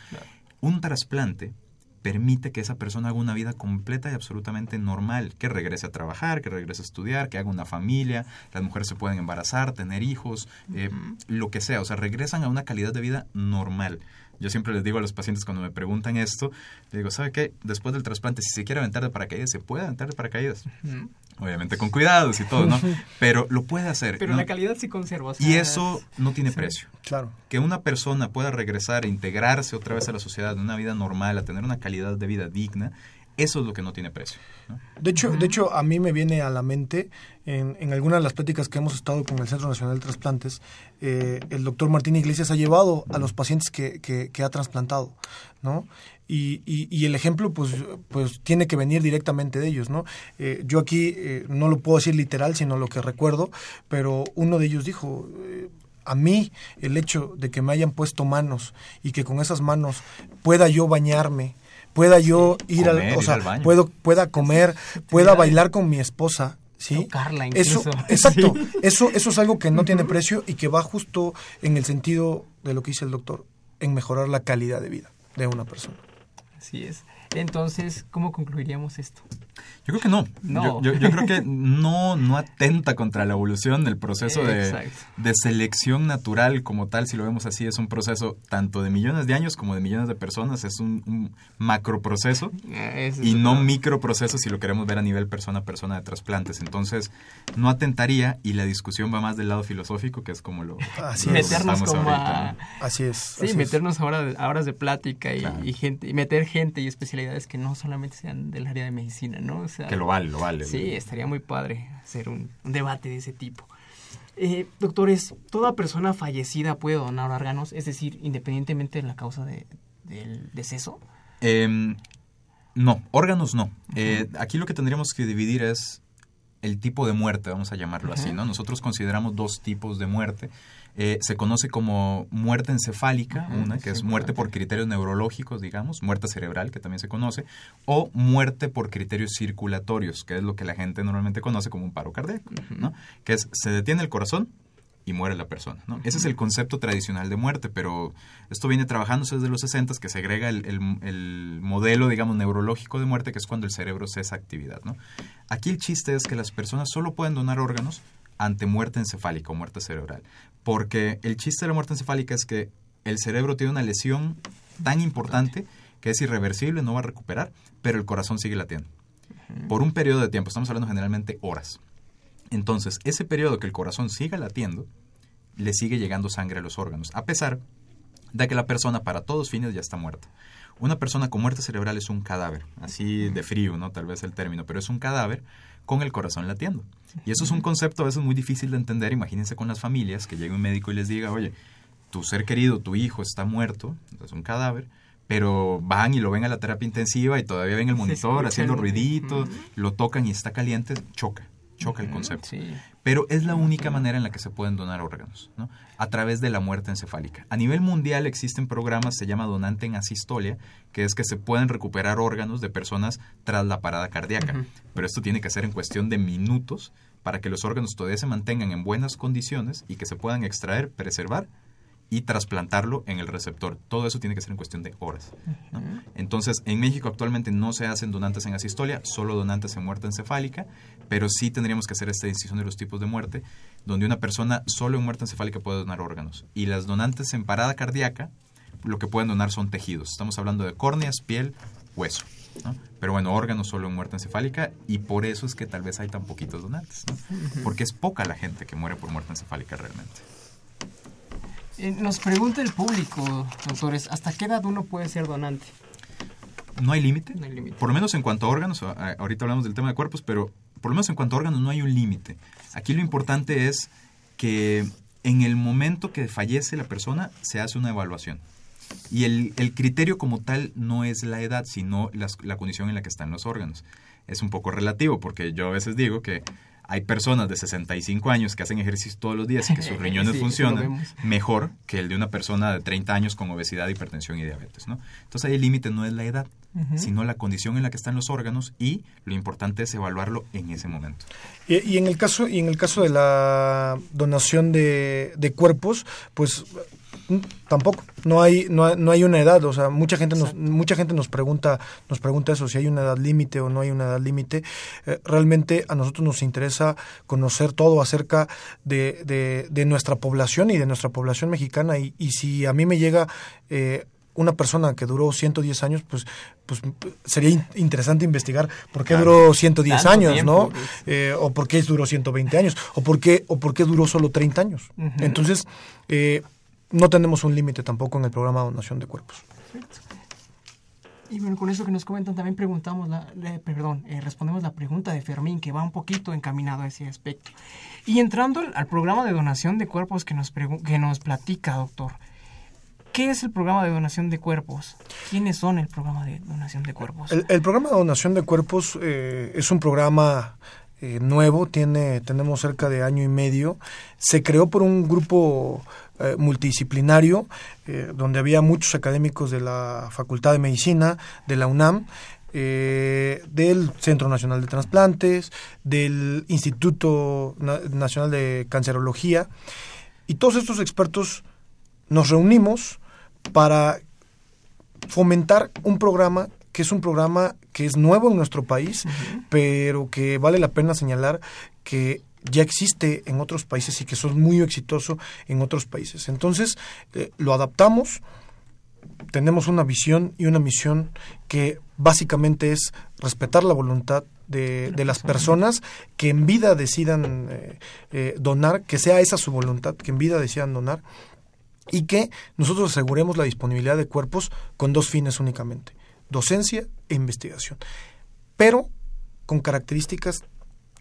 Un trasplante permite que esa persona haga una vida completa y absolutamente normal, que regrese a trabajar, que regrese a estudiar, que haga una familia, las mujeres se pueden embarazar, tener hijos, eh, lo que sea, o sea, regresan a una calidad de vida normal. Yo siempre les digo a los pacientes cuando me preguntan esto, les digo, ¿sabe qué? Después del trasplante, si se quiere aventar de paracaídas, se puede aventar de paracaídas. Obviamente con cuidados y todo, ¿no? Pero lo puede hacer. Pero la calidad sí conserva. y eso no tiene precio. Claro. Que una persona pueda regresar, e integrarse otra vez a la sociedad, una vida normal, a tener una calidad de vida digna, eso es lo que no tiene precio. De, hecho, de hecho, a mí me viene a la mente, en, en algunas de las pláticas que hemos estado con el Centro Nacional de Trasplantes, eh, el doctor Martín Iglesias ha llevado a los pacientes que, que, ha trasplantado, ¿no? Y, y, el ejemplo, pues, pues tiene que venir directamente de ellos, ¿no? Eh, yo aquí eh, no lo puedo decir literal, sino lo que recuerdo, pero uno de ellos dijo, a mí el hecho de que me hayan puesto manos y que con esas manos pueda yo bañarme, pueda yo ir al, o sea, puedo, pueda comer, pueda bailar con mi esposa, ¿sí? Eso, exacto, eso, eso es algo que no tiene precio y que va justo en el sentido de lo que dice el doctor, en mejorar la calidad de vida de una persona. Así es. Entonces, ¿cómo concluiríamos esto? Yo creo que no. Yo, creo que no, no atenta contra la evolución. El proceso de, de, selección natural como tal, si lo vemos así, es un proceso tanto de millones de años como de millones de personas. Es un, un macroproceso eh, y no microproceso si lo queremos ver a nivel persona a persona de trasplantes. Entonces, no atentaría y la discusión va más del lado filosófico, que es como lo, así meternos como Así es. Sí, meternos ahora a horas de plática y, y, gente, y meter gente y especialidades que no solamente sean del área de medicina, ¿no? que lo vale, lo vale. Sí, estaría muy padre hacer un, debate de ese tipo. Eh, doctores, ¿toda persona fallecida puede donar órganos? Es decir, independientemente de la causa de, del deceso. Em, no, órganos no. Eh, aquí lo que tendríamos que dividir es el tipo de muerte, vamos a llamarlo así, ¿no? Nosotros consideramos dos tipos de muerte. Eh, se conoce como muerte encefálica, una que es muerte por criterios neurológicos, digamos, muerte cerebral, que también se conoce, o muerte por criterios circulatorios, que es lo que la gente normalmente conoce como un paro cardíaco, ¿no? Que es, se detiene el corazón, y muere la persona. ¿no? Ese es el concepto tradicional de muerte, pero esto viene trabajándose desde los 60 que se agrega el, el, modelo, digamos, neurológico de muerte, que es cuando el cerebro cesa actividad. ¿no? Aquí el chiste es que las personas solo pueden donar órganos ante muerte encefálica o muerte cerebral, porque el chiste de la muerte encefálica es que el cerebro tiene una lesión tan importante que es irreversible, no va a recuperar, pero el corazón sigue latiendo. Por un periodo de tiempo, estamos hablando generalmente horas. Entonces, ese periodo que el corazón siga latiendo, le sigue llegando sangre a los órganos, a pesar de que la persona para todos fines ya está muerta. Una persona con muerte cerebral es un cadáver, así de frío, ¿no? Tal vez el término, pero es un cadáver con el corazón latiendo. Y eso es un concepto a veces muy difícil de entender. Imagínense con las familias que llegue un médico y les diga, oye, tu ser querido, tu hijo está muerto, es un cadáver, pero van y lo ven a la terapia intensiva y todavía ven el monitor haciendo ruiditos, lo tocan y está caliente, choca choca el concepto. Pero es la única manera en la que se pueden donar órganos, ¿no? A través de la muerte encefálica. A nivel mundial existen programas, se llama donante en asistolia, que es que se pueden recuperar órganos de personas tras la parada cardíaca. Pero esto tiene que ser en cuestión de minutos para que los órganos todavía se mantengan en buenas condiciones y que se puedan extraer, preservar y trasplantarlo en el receptor. Todo eso tiene que ser en cuestión de horas. Entonces, en México actualmente no se hacen donantes en asistolia, solo donantes en muerte encefálica, pero sí tendríamos que hacer esta decisión de los tipos de muerte, donde una persona solo en muerte encefálica puede donar órganos. Y las donantes en parada cardíaca, lo que pueden donar son tejidos. Estamos hablando de córneas, piel, hueso. Pero bueno, órganos solo en muerte encefálica y por eso es que tal vez hay tan poquitos donantes, porque es poca la gente que muere por muerte encefálica realmente. Eh, nos pregunta el público, doctores, ¿hasta qué edad uno puede ser donante? No hay límite. Por lo menos en cuanto a órganos, ahorita hablamos del tema de cuerpos, pero por lo menos en cuanto a órganos no hay un límite. Aquí lo importante es que en el momento que fallece la persona se hace una evaluación. Y el, criterio como tal no es la edad, sino la condición en la que están los órganos. Es un poco relativo, porque yo a veces digo que hay personas de 65 años que hacen ejercicio todos los días y que sus riñones funcionan mejor que el de una persona de 30 años con obesidad, hipertensión y diabetes. ¿no? Entonces ahí el límite no es la edad, sino la condición en la que están los órganos y lo importante es evaluarlo en ese momento. Y, en el caso y en el caso de la donación de, de cuerpos, pues tampoco. No hay no, no, hay una edad o sea mucha gente nos mucha gente nos pregunta nos pregunta eso si hay una edad límite o no hay una edad límite. Eh, realmente a nosotros nos interesa conocer todo acerca de, de, nuestra población y de nuestra población mexicana. Y, y si a mí me llega eh, una persona que duró 110 años, pues, pues sería interesante investigar por qué duró 110 años, ¿no? Eh, o por qué duró 120 años, o por qué, o por qué duró solo 30 años. Entonces, eh, no tenemos un límite tampoco en el programa de donación de cuerpos. Y bueno, con eso que nos comentan, también preguntamos, la, perdón, eh, respondemos la pregunta de Fermín, que va un poquito encaminado a ese aspecto. Y entrando al, programa de donación de cuerpos que nos, que nos platica, doctor, ¿qué es el programa de donación de cuerpos? ¿Quiénes son el programa de donación de cuerpos? El, programa de donación de cuerpos eh, es un programa eh, nuevo, tiene, tenemos cerca de año y medio. Se creó por un grupo eh, multidisciplinario, eh, donde había muchos académicos de la Facultad de Medicina, de la UNAM, del Centro Nacional de Transplantes, del Instituto Nacional de Cancerología, y todos estos expertos nos reunimos para fomentar un programa que es un programa que es nuevo en nuestro país, pero que vale la pena señalar que ya existe en otros países y que son muy exitoso en otros países. Entonces, eh, lo adaptamos, tenemos una visión y una misión que básicamente es respetar la voluntad de, las personas que en vida decidan eh, eh, donar, que sea esa su voluntad, que en vida decidan donar, y que nosotros aseguremos la disponibilidad de cuerpos con dos fines únicamente, docencia e investigación, pero con características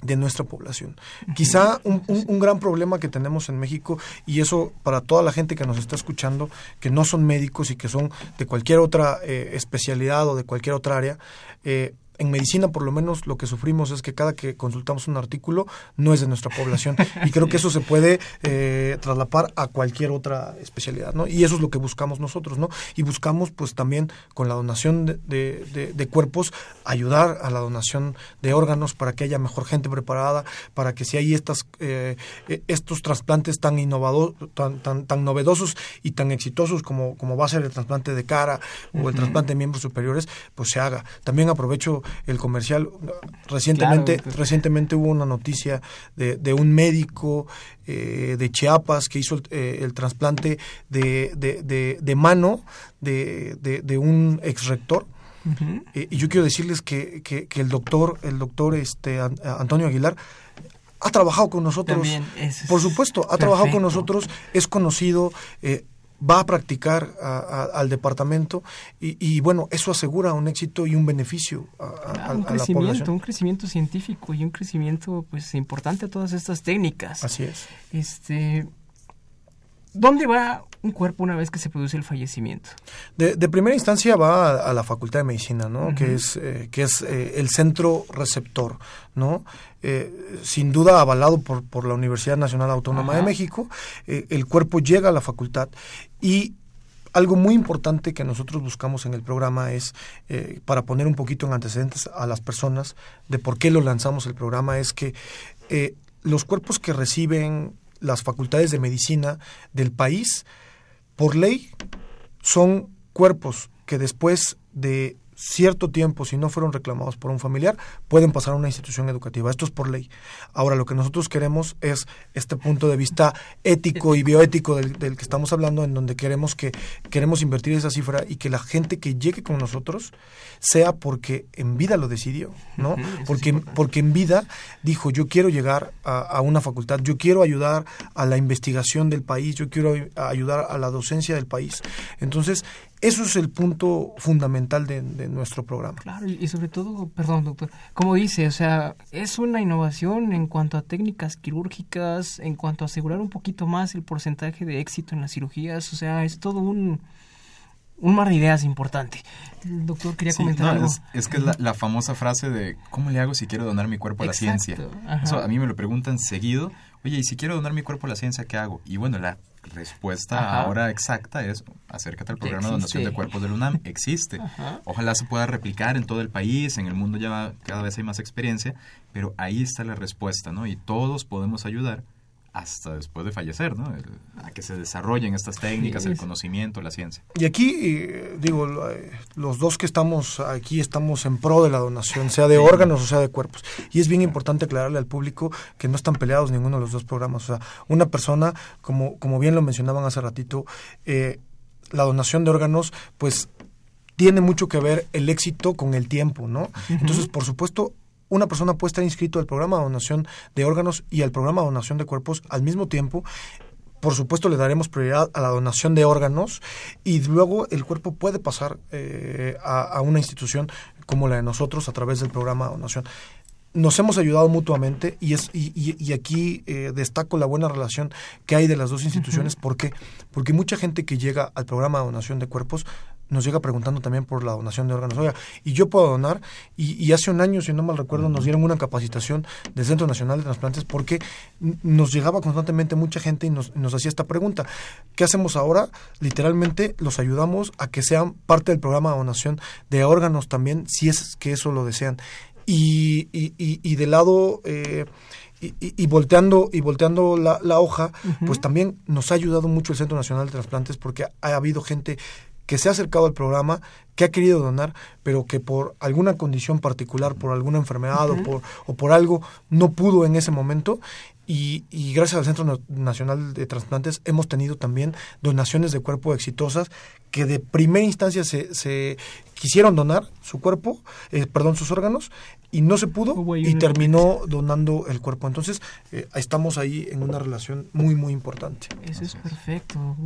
de nuestra población. Quizá un, un, gran problema que tenemos en México, y eso para toda la gente que nos está escuchando, que no son médicos y que son de cualquier otra eh, especialidad o de cualquier otra área, eh, en medicina por lo menos lo que sufrimos es que cada que consultamos un artículo no es de nuestra población y creo que eso se puede eh, traslapar a cualquier otra especialidad, ¿no? Y eso es lo que buscamos nosotros, ¿no? Y buscamos pues también con la donación de, de, cuerpos ayudar a la donación de órganos para que haya mejor gente preparada, para que si hay estas eh, e, estos trasplantes tan innovadores, tan, tan, tan novedosos y tan exitosos como, como va a ser el trasplante de cara o el trasplante de miembros superiores, pues se haga. También aprovecho el comercial. Recientemente, recientemente hubo una noticia de, de un médico eh, de Chiapas que hizo el, eh, trasplante de, de, de, mano de, de, un ex rector. Eh, y yo quiero decirles que, que, el doctor, el doctor este, Antonio Aguilar, ha trabajado con nosotros. Por supuesto, ha trabajado con nosotros, es conocido, eh, va a practicar al departamento y, bueno, eso asegura un éxito y un beneficio a, un crecimiento, Un crecimiento científico y un crecimiento pues importante a todas estas técnicas. Así es. Este, ¿Dónde va un cuerpo una vez que se produce el fallecimiento? De, primera instancia va a, la Facultad de Medicina, ¿no? Que es, eh, que es eh, el centro receptor, ¿no? Eh, sin duda avalado por, por la Universidad Nacional Autónoma de México, el cuerpo llega a la facultad y algo muy importante que nosotros buscamos en el programa es, para poner un poquito en antecedentes a las personas de por qué lo lanzamos el programa, es que los cuerpos que reciben las facultades de medicina del país, por ley, son cuerpos que después de cierto tiempo, si no fueron reclamados por un familiar, pueden pasar a una institución educativa. Esto es por ley. Ahora, lo que nosotros queremos es este punto de vista ético y bioético del, que estamos hablando, en donde queremos que queremos invertir esa cifra y que la gente que llegue con nosotros sea porque en vida lo decidió, ¿no? porque, porque en vida dijo, yo quiero llegar a, a una facultad, yo quiero ayudar a la investigación del país, yo quiero ayudar a la docencia del país. Entonces, eso es el punto fundamental de, nuestro programa. Claro, y sobre todo, perdón, doctor, como dice, o sea, es una innovación en cuanto a técnicas quirúrgicas, en cuanto a asegurar un poquito más el porcentaje de éxito en las cirugías, o sea, es todo un, un mar de ideas importante. El doctor quería comentar algo. Es, que es la, famosa frase de ¿cómo le hago si quiero donar mi cuerpo a la ciencia? Eso a mí me lo preguntan seguido. Oye, ¿y si quiero donar mi cuerpo a la ciencia, qué hago? Y bueno, la respuesta ahora exacta es acércate al programa de donación de cuerpos del UNAM. Existe. Ojalá se pueda replicar en todo el país, en el mundo ya cada vez hay más experiencia, pero ahí está la respuesta, ¿no? Y todos podemos ayudar hasta después de fallecer, ¿no? a que se desarrollen estas técnicas, el conocimiento, la ciencia. Y aquí, eh, digo, eh, los dos que estamos aquí estamos en pro de la donación, sea de órganos o sea de cuerpos. Y es bien importante aclararle al público que no están peleados ninguno de los dos programas. O sea, una persona, como, como bien lo mencionaban hace ratito, eh, la donación de órganos, pues tiene mucho que ver el éxito con el tiempo, ¿no? Entonces, por supuesto, una persona puede estar inscrito al programa de donación de órganos y al programa de donación de cuerpos al mismo tiempo por supuesto le daremos prioridad a la donación de órganos y luego el cuerpo puede pasar eh, a, una institución como la de nosotros a través del programa de donación. Nos hemos ayudado mutuamente y, es, y, aquí eh, destaco la buena relación que hay de las dos instituciones. ¿Por qué? Porque mucha gente que llega al programa de donación de cuerpos nos llega preguntando también por la donación de órganos. Oiga, y yo puedo donar, y, hace un año, si no mal recuerdo, nos dieron una capacitación del Centro Nacional de Transplantes porque nos llegaba constantemente mucha gente y nos, nos hacía esta pregunta. ¿Qué hacemos ahora? Literalmente los ayudamos a que sean parte del programa de donación de órganos también, si es que eso lo desean. Y, y, y, de lado... Eh, y, y, volteando y volteando la, la hoja, pues también nos ha ayudado mucho el Centro Nacional de Transplantes porque ha habido gente que se ha acercado al programa, que ha querido donar, pero que por alguna condición particular, por alguna enfermedad o, por, o por algo no pudo en ese momento. Y, gracias al Centro Nacional de Transplantes hemos tenido también donaciones de cuerpo exitosas que de primera instancia se, se quisieron donar su cuerpo, eh, perdón, sus órganos, y no se pudo y terminó donando el cuerpo. Entonces, eh, estamos ahí en una relación muy, muy importante. Eso es perfecto.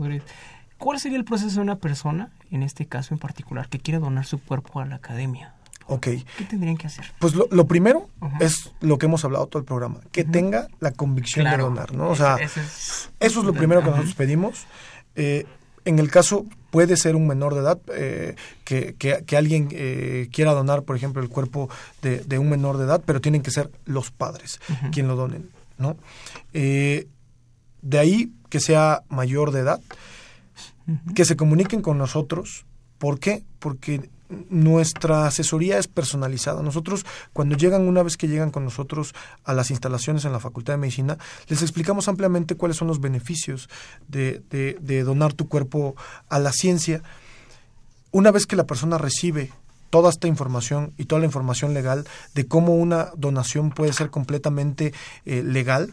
¿Cuál sería el proceso de una persona, en este caso en particular, que quiere donar su cuerpo a la academia? Ok. ¿Qué tendrían que hacer? Pues lo, primero es lo que hemos hablado todo el programa, que tenga la convicción de donar, ¿no? O sea, eso es lo primero que nosotros pedimos. Eh, en el caso, puede ser un menor de edad eh, que, que, alguien eh, quiera donar, por ejemplo, el cuerpo de, un menor de edad, pero tienen que ser los padres quien lo donen, ¿no? Eh, de ahí que sea mayor de edad, que se comuniquen con nosotros. ¿Por qué? Porque nuestra asesoría es personalizada. Nosotros, cuando llegan, una vez que llegan con nosotros a las instalaciones en la Facultad de Medicina, les explicamos ampliamente cuáles son los beneficios de, de, donar tu cuerpo a la ciencia. Una vez que la persona recibe toda esta información y toda la información legal de cómo una donación puede ser completamente eh, legal,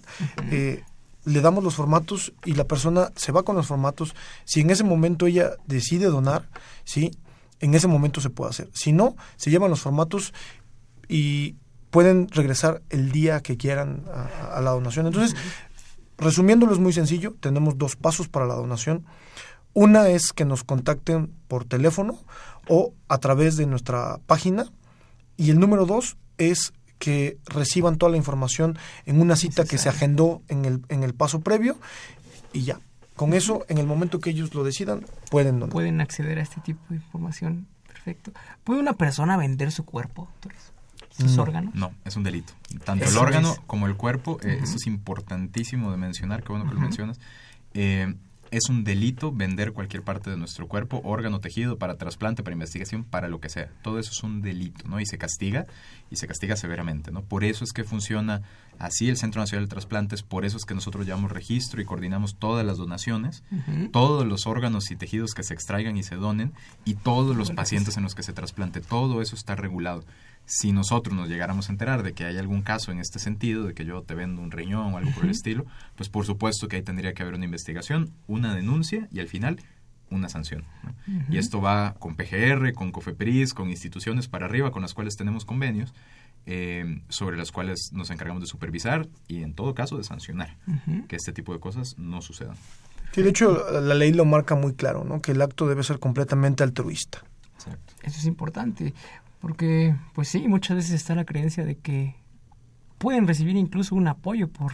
eh, le damos los formatos y la persona se va con los formatos. Si en ese momento ella decide donar, ¿sí? en ese momento se puede hacer. Si no, se llevan los formatos y pueden regresar el día que quieran a, la donación. Entonces, resumiéndolo es muy sencillo, tenemos dos pasos para la donación. Una es que nos contacten por teléfono o a través de nuestra página. Y el número dos es que reciban toda la información en una cita que se agendó en el, en el paso previo y ya. Con eso, en el momento que ellos lo decidan, pueden donar. Pueden acceder a este tipo de información. Perfecto. ¿Puede una persona vender su cuerpo, sus órganos? No, es un delito. Tanto el órgano como el cuerpo, eh, eso es importantísimo de mencionar, qué bueno que lo mencionas. Eh, es un delito vender cualquier parte de nuestro cuerpo, órgano, tejido, para trasplante, para investigación, para lo que sea. Todo eso es un delito, ¿no? Y se castiga, y se castiga severamente, ¿no? Por eso es que funciona así el Centro Nacional de Trasplantes, por eso es que nosotros llevamos registro y coordinamos todas las donaciones, todos los órganos y tejidos que se extraigan y se donen, y todos los pacientes en los que se trasplante, todo eso está regulado si nosotros nos llegáramos a enterar de que hay algún caso en este sentido, de que yo te vendo un riñón o algo por el estilo, pues por supuesto que ahí tendría que haber una investigación, una denuncia y al final una sanción. Y esto va con PGR, con COFEPRIS, con instituciones para arriba con las cuales tenemos convenios, eh, sobre las cuales nos encargamos de supervisar y en todo caso de sancionar que este tipo de cosas no sucedan. Sí, de hecho la ley lo marca muy claro, ¿no? que el acto debe ser completamente altruista. Eso es importante, porque, pues sí, muchas veces está la creencia de que pueden recibir incluso un apoyo por,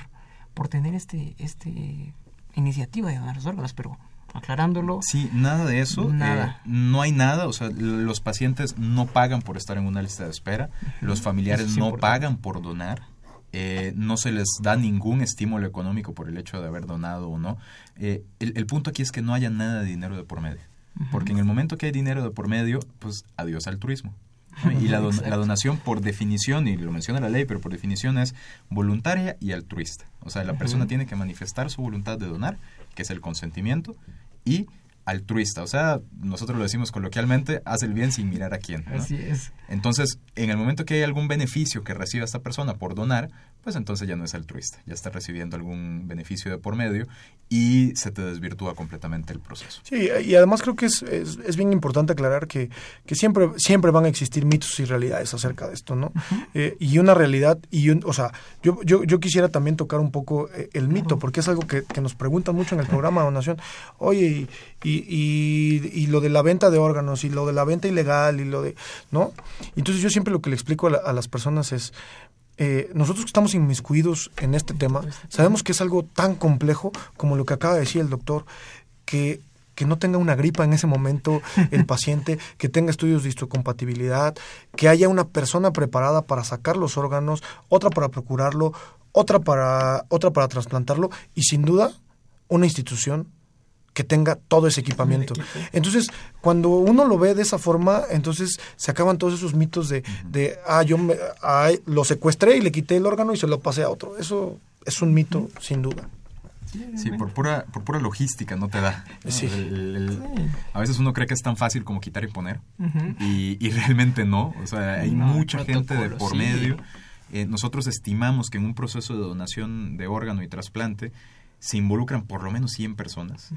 por tener este, este iniciativa de donar órganos, pero aclarándolo. Sí, nada de eso. Nada. Eh, no hay nada, o sea, los pacientes no pagan por estar en una lista de espera, los familiares no pagan por donar. Eh, no se les da ningún estímulo económico por el hecho de haber donado o no. Eh, el, el, punto aquí es que no haya nada de dinero de por medio. Porque en el momento que hay dinero de por medio, pues adiós al turismo. Y la, donación, por definición, y lo menciona la ley, pero por definición es voluntaria y altruista. O sea, la persona tiene que manifestar su voluntad de donar, que es el consentimiento, y altruista. O sea, nosotros lo decimos coloquialmente, haz el bien sin mirar a quién. Así es. Entonces, en el momento que hay algún beneficio que reciba esta persona por donar, pues entonces ya no es altruista, ya está recibiendo algún beneficio de por medio y se te desvirtúa completamente el proceso. Sí, y además creo que es, es, bien importante aclarar que, que, siempre, siempre van a existir mitos y realidades acerca de esto, ¿no? Eh, y una realidad, y un, o sea, yo, yo, yo quisiera también tocar un poco eh, el mito, porque es algo que, que, nos preguntan mucho en el programa de donación. Oye, y, y, y, lo de la venta de órganos, y lo de la venta ilegal, y lo de, ¿no? Entonces yo siempre lo que le explico a las personas es, eh, nosotros que estamos inmiscuidos en este tema, sabemos que es algo tan complejo como lo que acaba de decir el doctor, que, que no tenga una gripa en ese momento el paciente, que tenga estudios de histocompatibilidad, que haya una persona preparada para sacar los órganos, otra para procurarlo, otra para, otra para trasplantarlo y sin duda una institución que tenga todo ese equipamiento. Entonces, cuando uno lo ve de esa forma, entonces se acaban todos esos mitos de, de ah, yo me, lo secuestré y le quité el órgano y se lo pasé a otro. Eso es un mito, sin duda. Sí, por pura, por pura logística no te da. a veces uno cree que es tan fácil como quitar y poner y, realmente no. O sea, hay mucha gente de por medio. Eh, nosotros estimamos que en un proceso de donación de órgano y trasplante se involucran por lo menos 100 personas.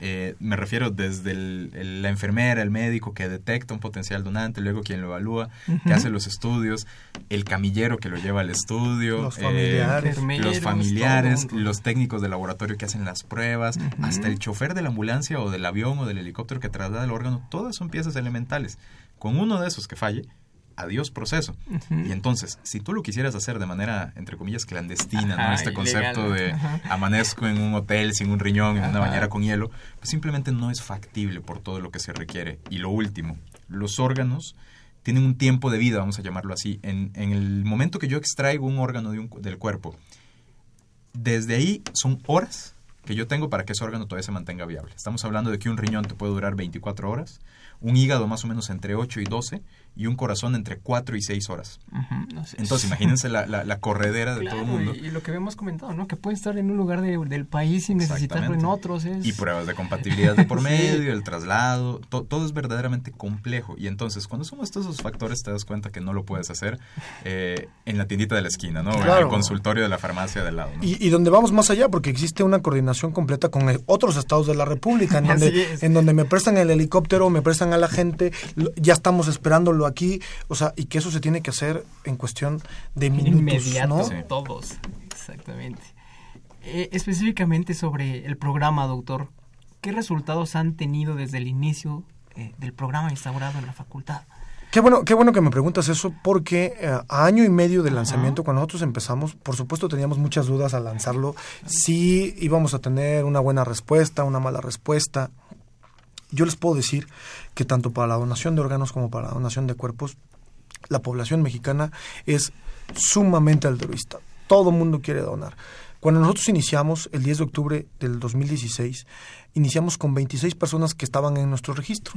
Eh, me refiero desde la enfermera, el médico que detecta un potencial donante, luego quien lo evalúa, que hace los estudios, el camillero que lo lleva al estudio, los familiares, eh, los, familiares los técnicos de laboratorio que hacen las pruebas, hasta el chofer de la ambulancia o del avión o del helicóptero que traslada el órgano, todas son piezas elementales. Con uno de esos que falle, adiós proceso. Y entonces, si tú lo quisieras hacer de manera, entre comillas, clandestina, ¿no? Este concepto de Ajá. amanezco en un hotel sin un riñón, en una bañera con hielo, pues simplemente no es factible por todo lo que se requiere. Y lo último, los órganos tienen un tiempo de vida, vamos a llamarlo así. En, en el momento que yo extraigo un órgano de un- del cuerpo, desde ahí son horas que yo tengo para que ese órgano todavía se mantenga viable. Estamos hablando de que un riñón te puede durar 24 horas, un hígado más o menos entre 8 y 12 y un corazón entre 4 y 6 horas. Ujú, no sé. Entonces imagínense la, la- la corredera de Claro, todo el mundo. Y, y lo que habíamos comentado, ¿no? Que puede estar en un lugar de- del país sin necesitarlo en otros. Es... Y pruebas de compatibilidad de por Sí. medio, el traslado, to- todo es verdaderamente complejo. Y entonces, cuando sumas todos esos factores, te das cuenta que no lo puedes hacer eh, en la tiendita de la esquina, ¿no? En el consultorio de la farmacia del lado. ¿no? Y, y donde vamos más allá, porque existe una coordinación completa con eh, otros estados de la República, en donde, en donde me prestan el helicóptero, me prestan a la gente, lo- ya estamos esperándolo aquí, o sea, y que eso se tiene que hacer en cuestión de minutos, inmediato, ¿no? Sí. todos, exactamente. Eh, específicamente sobre el programa, doctor, ¿qué resultados han tenido desde el inicio eh, del programa instaurado en la facultad? Qué bueno, qué bueno que me preguntas eso, porque eh, a año y medio de lanzamiento, cuando nosotros empezamos, por supuesto teníamos muchas dudas al lanzarlo, si íbamos a tener una buena respuesta, una mala respuesta. Yo les puedo decir que tanto para la donación de órganos como para la donación de cuerpos, la población mexicana es sumamente altruista. Todo mundo quiere donar. Cuando nosotros iniciamos, el 10 de octubre del 2016, iniciamos con 26 personas que estaban en nuestro registro.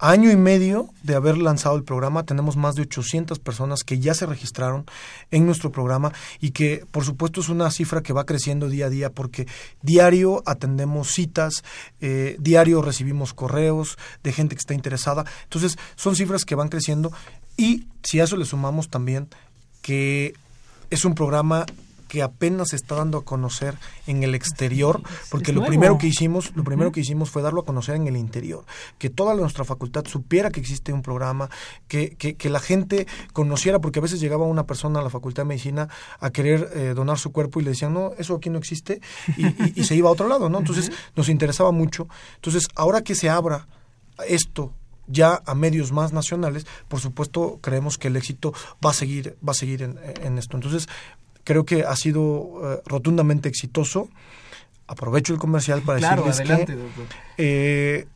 Año y medio de haber lanzado el programa, tenemos más de 800 personas que ya se registraron en nuestro programa y que, por supuesto, es una cifra que va creciendo día a día porque diario atendemos citas, eh, diario recibimos correos de gente que está interesada. Entonces, son cifras que van creciendo y si a eso le sumamos también que es un programa que apenas se está dando a conocer en el exterior, porque lo primero que hicimos, lo primero que hicimos fue darlo a conocer en el interior, que toda nuestra facultad supiera que existe un programa, que, que, que la gente conociera, porque a veces llegaba una persona a la facultad de medicina a querer eh, donar su cuerpo y le decían, no, eso aquí no existe, y, y- y se iba a otro lado, ¿no? Entonces nos interesaba mucho. Entonces, ahora que se abra esto ya a medios más nacionales, por supuesto creemos que el éxito va a seguir, va a seguir en, en esto. Entonces, creo que ha sido eh, rotundamente exitoso. Aprovecho el comercial para Claro, decirles adelante, que eh,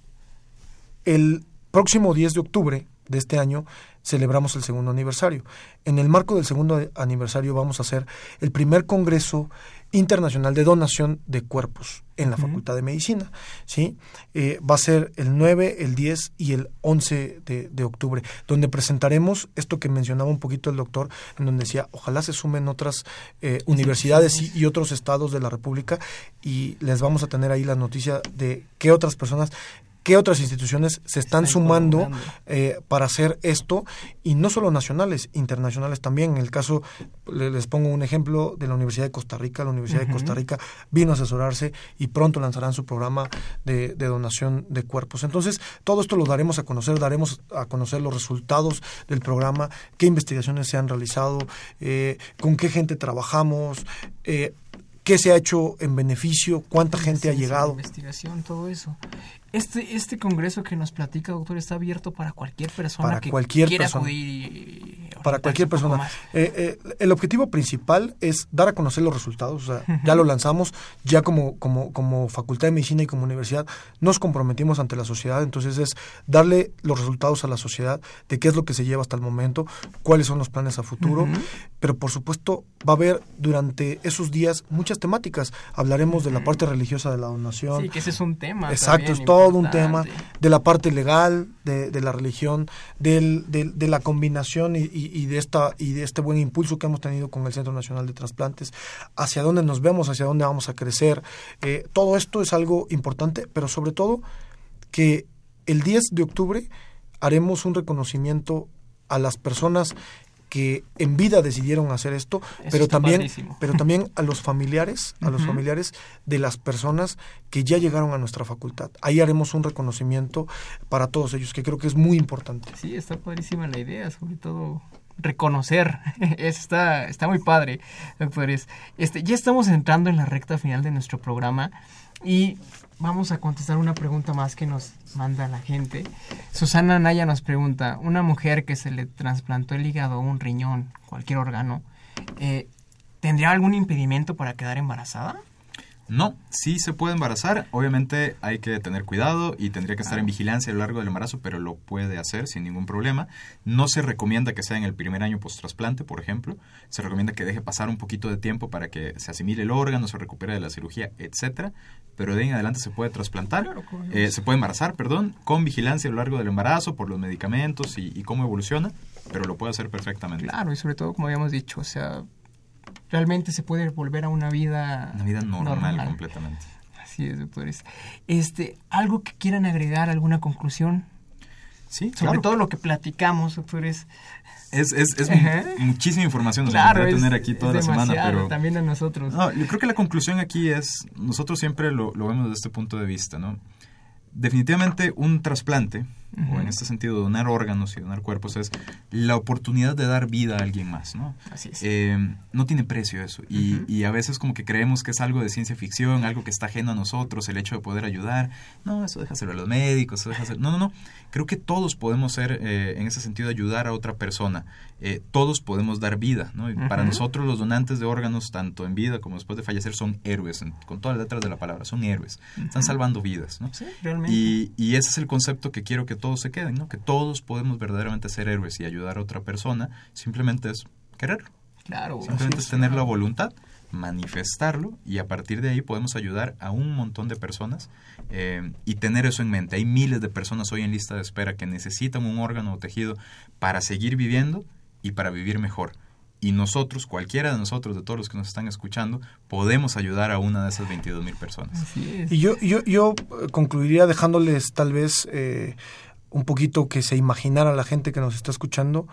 el próximo 10 de octubre de este año celebramos el segundo aniversario. En el marco del segundo aniversario vamos a hacer el primer Congreso Internacional de Donación de Cuerpos en la Facultad de Medicina. ¿sí? Eh, va a ser el 9, el 10 y el 11 de, de octubre, donde presentaremos esto que mencionaba un poquito el doctor, en donde decía, ojalá se sumen otras eh, universidades y, y otros estados de la República y les vamos a tener ahí la noticia de qué otras personas qué otras instituciones se están Están sumando eh, para hacer esto y no solo nacionales, internacionales también. En el caso, le- les pongo un ejemplo de la Universidad de Costa Rica. La Universidad de Costa Rica vino a asesorarse y pronto lanzarán su programa de, de donación de cuerpos. Entonces, todo esto lo daremos a conocer, daremos a conocer los resultados del programa, qué investigaciones se han realizado, eh, con qué gente trabajamos. eh, qué se ha hecho en beneficio, cuánta gente ha llegado. Investigación, todo eso. Este, este congreso que nos platica, doctor, está abierto para cualquier persona Para que cualquier quiera persona. acudir y- para cualquier persona. Eh, eh, el objetivo principal es dar a conocer los resultados. O sea, ya lo lanzamos, ya como, como, como Facultad de Medicina y como universidad nos comprometimos ante la sociedad. Entonces es darle los resultados a la sociedad de qué es lo que se lleva hasta el momento, cuáles son los planes a futuro. Pero por supuesto va a haber durante esos días muchas temáticas. Hablaremos de la parte religiosa de la donación. Sí, que ese es un tema. Exacto, es todo un tema de la parte legal, de, de la religión, del, del- de la combinación y, de esta y de este buen impulso que hemos tenido con el Centro Nacional de Trasplantes, hacia dónde nos vemos, hacia dónde vamos a crecer. Eh, todo esto es algo importante, pero sobre todo que el 10 de octubre haremos un reconocimiento a las personas que en vida decidieron hacer esto, Eso pero también, padrísimo. pero también a los familiares, a los familiares de las personas que ya llegaron a nuestra facultad. Ahí haremos un reconocimiento para todos ellos, que creo que es muy importante. Sí, está padrísima la idea, sobre todo reconocer. está, está muy padre, doctores. Este, ya estamos entrando en la recta final de nuestro programa y vamos a contestar una pregunta más que nos manda la gente. Susana Naya nos pregunta, una mujer que se le trasplantó el hígado, un riñón, cualquier órgano, eh, ¿tendría algún impedimento para quedar embarazada? No, sí se puede embarazar. Obviamente hay que tener cuidado y tendría que estar en vigilancia a lo largo del embarazo, pero lo puede hacer sin ningún problema. No se recomienda que sea en el primer año post-trasplante, por ejemplo. Se recomienda que deje pasar un poquito de tiempo para que se asimile el órgano, se recupere de la cirugía, etcétera. Pero de ahí en adelante se puede trasplantar, eh, se puede embarazar, perdón, con vigilancia a lo largo del embarazo por los medicamentos y, y cómo evoluciona, pero lo puede hacer perfectamente. Claro, y sobre todo, como habíamos dicho, o sea, realmente se puede volver a una vida... Una vida normal, completamente. Así es, doctores. Este, ¿Algo que quieran agregar, alguna conclusión? Sí, Sobre todo lo que platicamos, doctores. Es, es, es muchísima información, nos claro, tener aquí toda la semana, pero... también a nosotros. No, yo creo que la conclusión aquí es, nosotros siempre lo, lo vemos desde este punto de vista, ¿no? Definitivamente un trasplante, o en este sentido donar órganos y donar cuerpos, es la oportunidad de dar vida a alguien más, ¿no? Así es. Eh, no tiene precio eso. Y, y, a veces como que creemos que es algo de ciencia ficción, algo que está ajeno a nosotros, el hecho de poder ayudar. No, eso deja ser a los médicos, eso deja ser... No, no, no. Creo que todos podemos ser, eh, en ese sentido, ayudar a otra persona. Eh, todos podemos dar vida, ¿no? Y Para nosotros los donantes de órganos, tanto en vida como después de fallecer, son héroes, con todas las letras de la palabra, son héroes. Están salvando vidas, ¿no? Sí, realmente. Y, y ese es el concepto que quiero que todos se queden, ¿no? Que todos podemos verdaderamente ser héroes y ayudar a otra persona, simplemente es querer. Claro. Simplemente es tener la voluntad, manifestarlo y a partir de ahí podemos ayudar a un montón de personas eh, y tener eso en mente. Hay miles de personas hoy en lista de espera que necesitan un órgano o tejido para seguir viviendo y para vivir mejor. Y nosotros, cualquiera de nosotros, de todos los que nos están escuchando, podemos ayudar a una de esas 22 mil personas. Y yo, yo, yo concluiría dejándoles tal vez eh, un poquito que se imaginara la gente que nos está escuchando.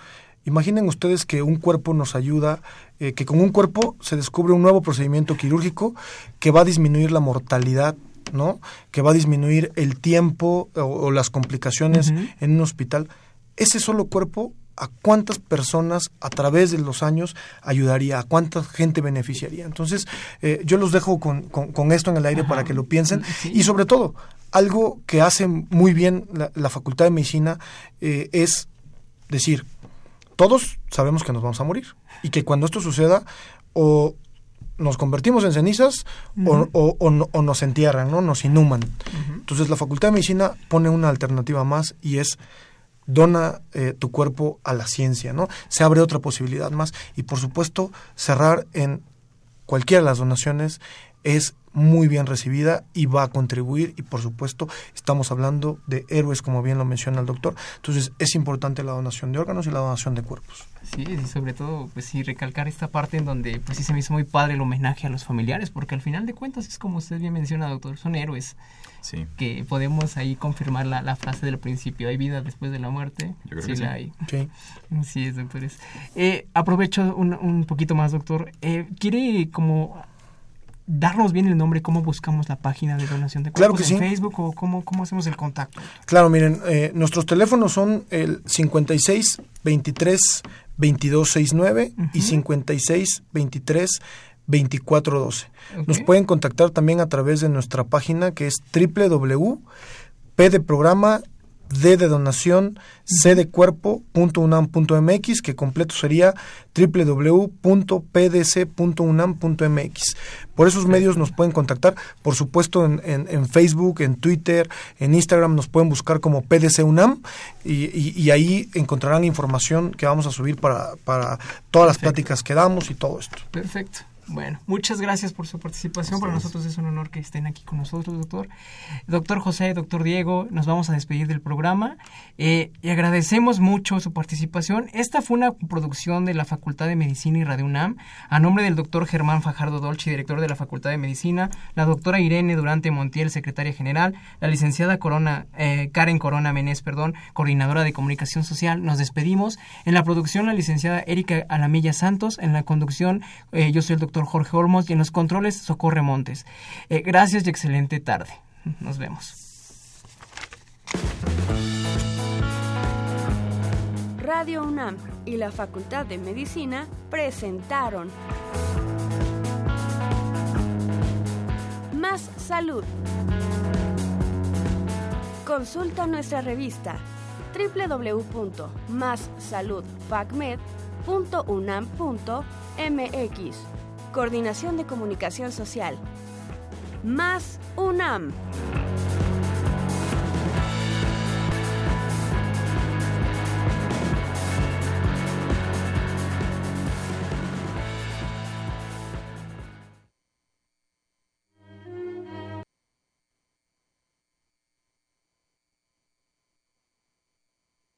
Imaginen ustedes que un cuerpo nos ayuda, eh, que con un cuerpo se descubre un nuevo procedimiento quirúrgico que va a disminuir la mortalidad, ¿no? Que va a disminuir el tiempo o, las complicaciones en un hospital. Ese solo cuerpo a cuántas personas a través de los años ayudaría, a cuánta gente beneficiaría. Entonces, eh, yo los dejo con, con, esto en el aire para que lo piensen y sobre todo, algo que hace muy bien la, Facultad de Medicina eh, es decir, todos sabemos que nos vamos a morir y que cuando esto suceda o nos convertimos en cenizas o, o, nos entierran, ¿no? nos inhuman. Entonces la Facultad de Medicina pone una alternativa más y es dona eh, tu cuerpo a la ciencia, ¿no? Se abre otra posibilidad más y por supuesto cerrar en cualquiera de las donaciones es muy bien recibida y va a contribuir. Y por supuesto estamos hablando de héroes como bien lo menciona el doctor. Entonces es importante la donación de órganos y la donación de cuerpos. Sí y sobre todo pues sí recalcar esta parte en donde pues sí se me hizo muy padre el homenaje a los familiares porque al final de cuentas es como usted bien menciona doctor son héroes. Sí. que podemos ahí confirmar la, la, frase del principio hay vida después de la muerte Yo creo sí que la hay. Sí. Es doctores eh, aprovecho un, un poquito más doctor. Eh, quiere como darnos bien el nombre, cómo buscamos la página de donación de cuerpos claro en Facebook o cómo, cómo hacemos el contacto. Claro, miren, eh, nuestros teléfonos son el 56 23 22 69 y 56 23 24 12. Nos pueden contactar también a través de nuestra página que es www p de programa D de donación, C de cuerpo.unam.mx, que completo sería www.pdc.unam.mx. Por esos medios nos pueden contactar, por supuesto en, en, Facebook, en Twitter, en Instagram nos pueden buscar como PDC UNAM y, y, ahí encontrarán información que vamos a subir para, para todas las pláticas que damos y todo esto. Perfecto. Bueno, muchas gracias por su participación. Para nosotros es un honor que estén aquí con nosotros, doctor. Doctor José, doctor Diego, nos vamos a despedir del programa eh, y agradecemos mucho su participación. Esta fue una producción de la Facultad de Medicina y Radio UNAM a nombre del doctor Germán Fajardo Dolce, director de la Facultad de Medicina, la doctora Irene Durante Montiel, secretaria general, la licenciada Corona, eh, Karen Corona Menés, perdón, coordinadora de comunicación social. Nos despedimos. En la producción, la licenciada Erika Alamilla Santos. En la conducción, eh, yo soy el Jorge Olmos y en los controles Socorre Montes. Eh, gracias y excelente tarde. Nos vemos. Radio UNAM y la Facultad de Medicina presentaron Más Salud. Consulta nuestra revista www.massaludfacmed.unam.mx. Coordinación de Comunicación Social. Más UNAM.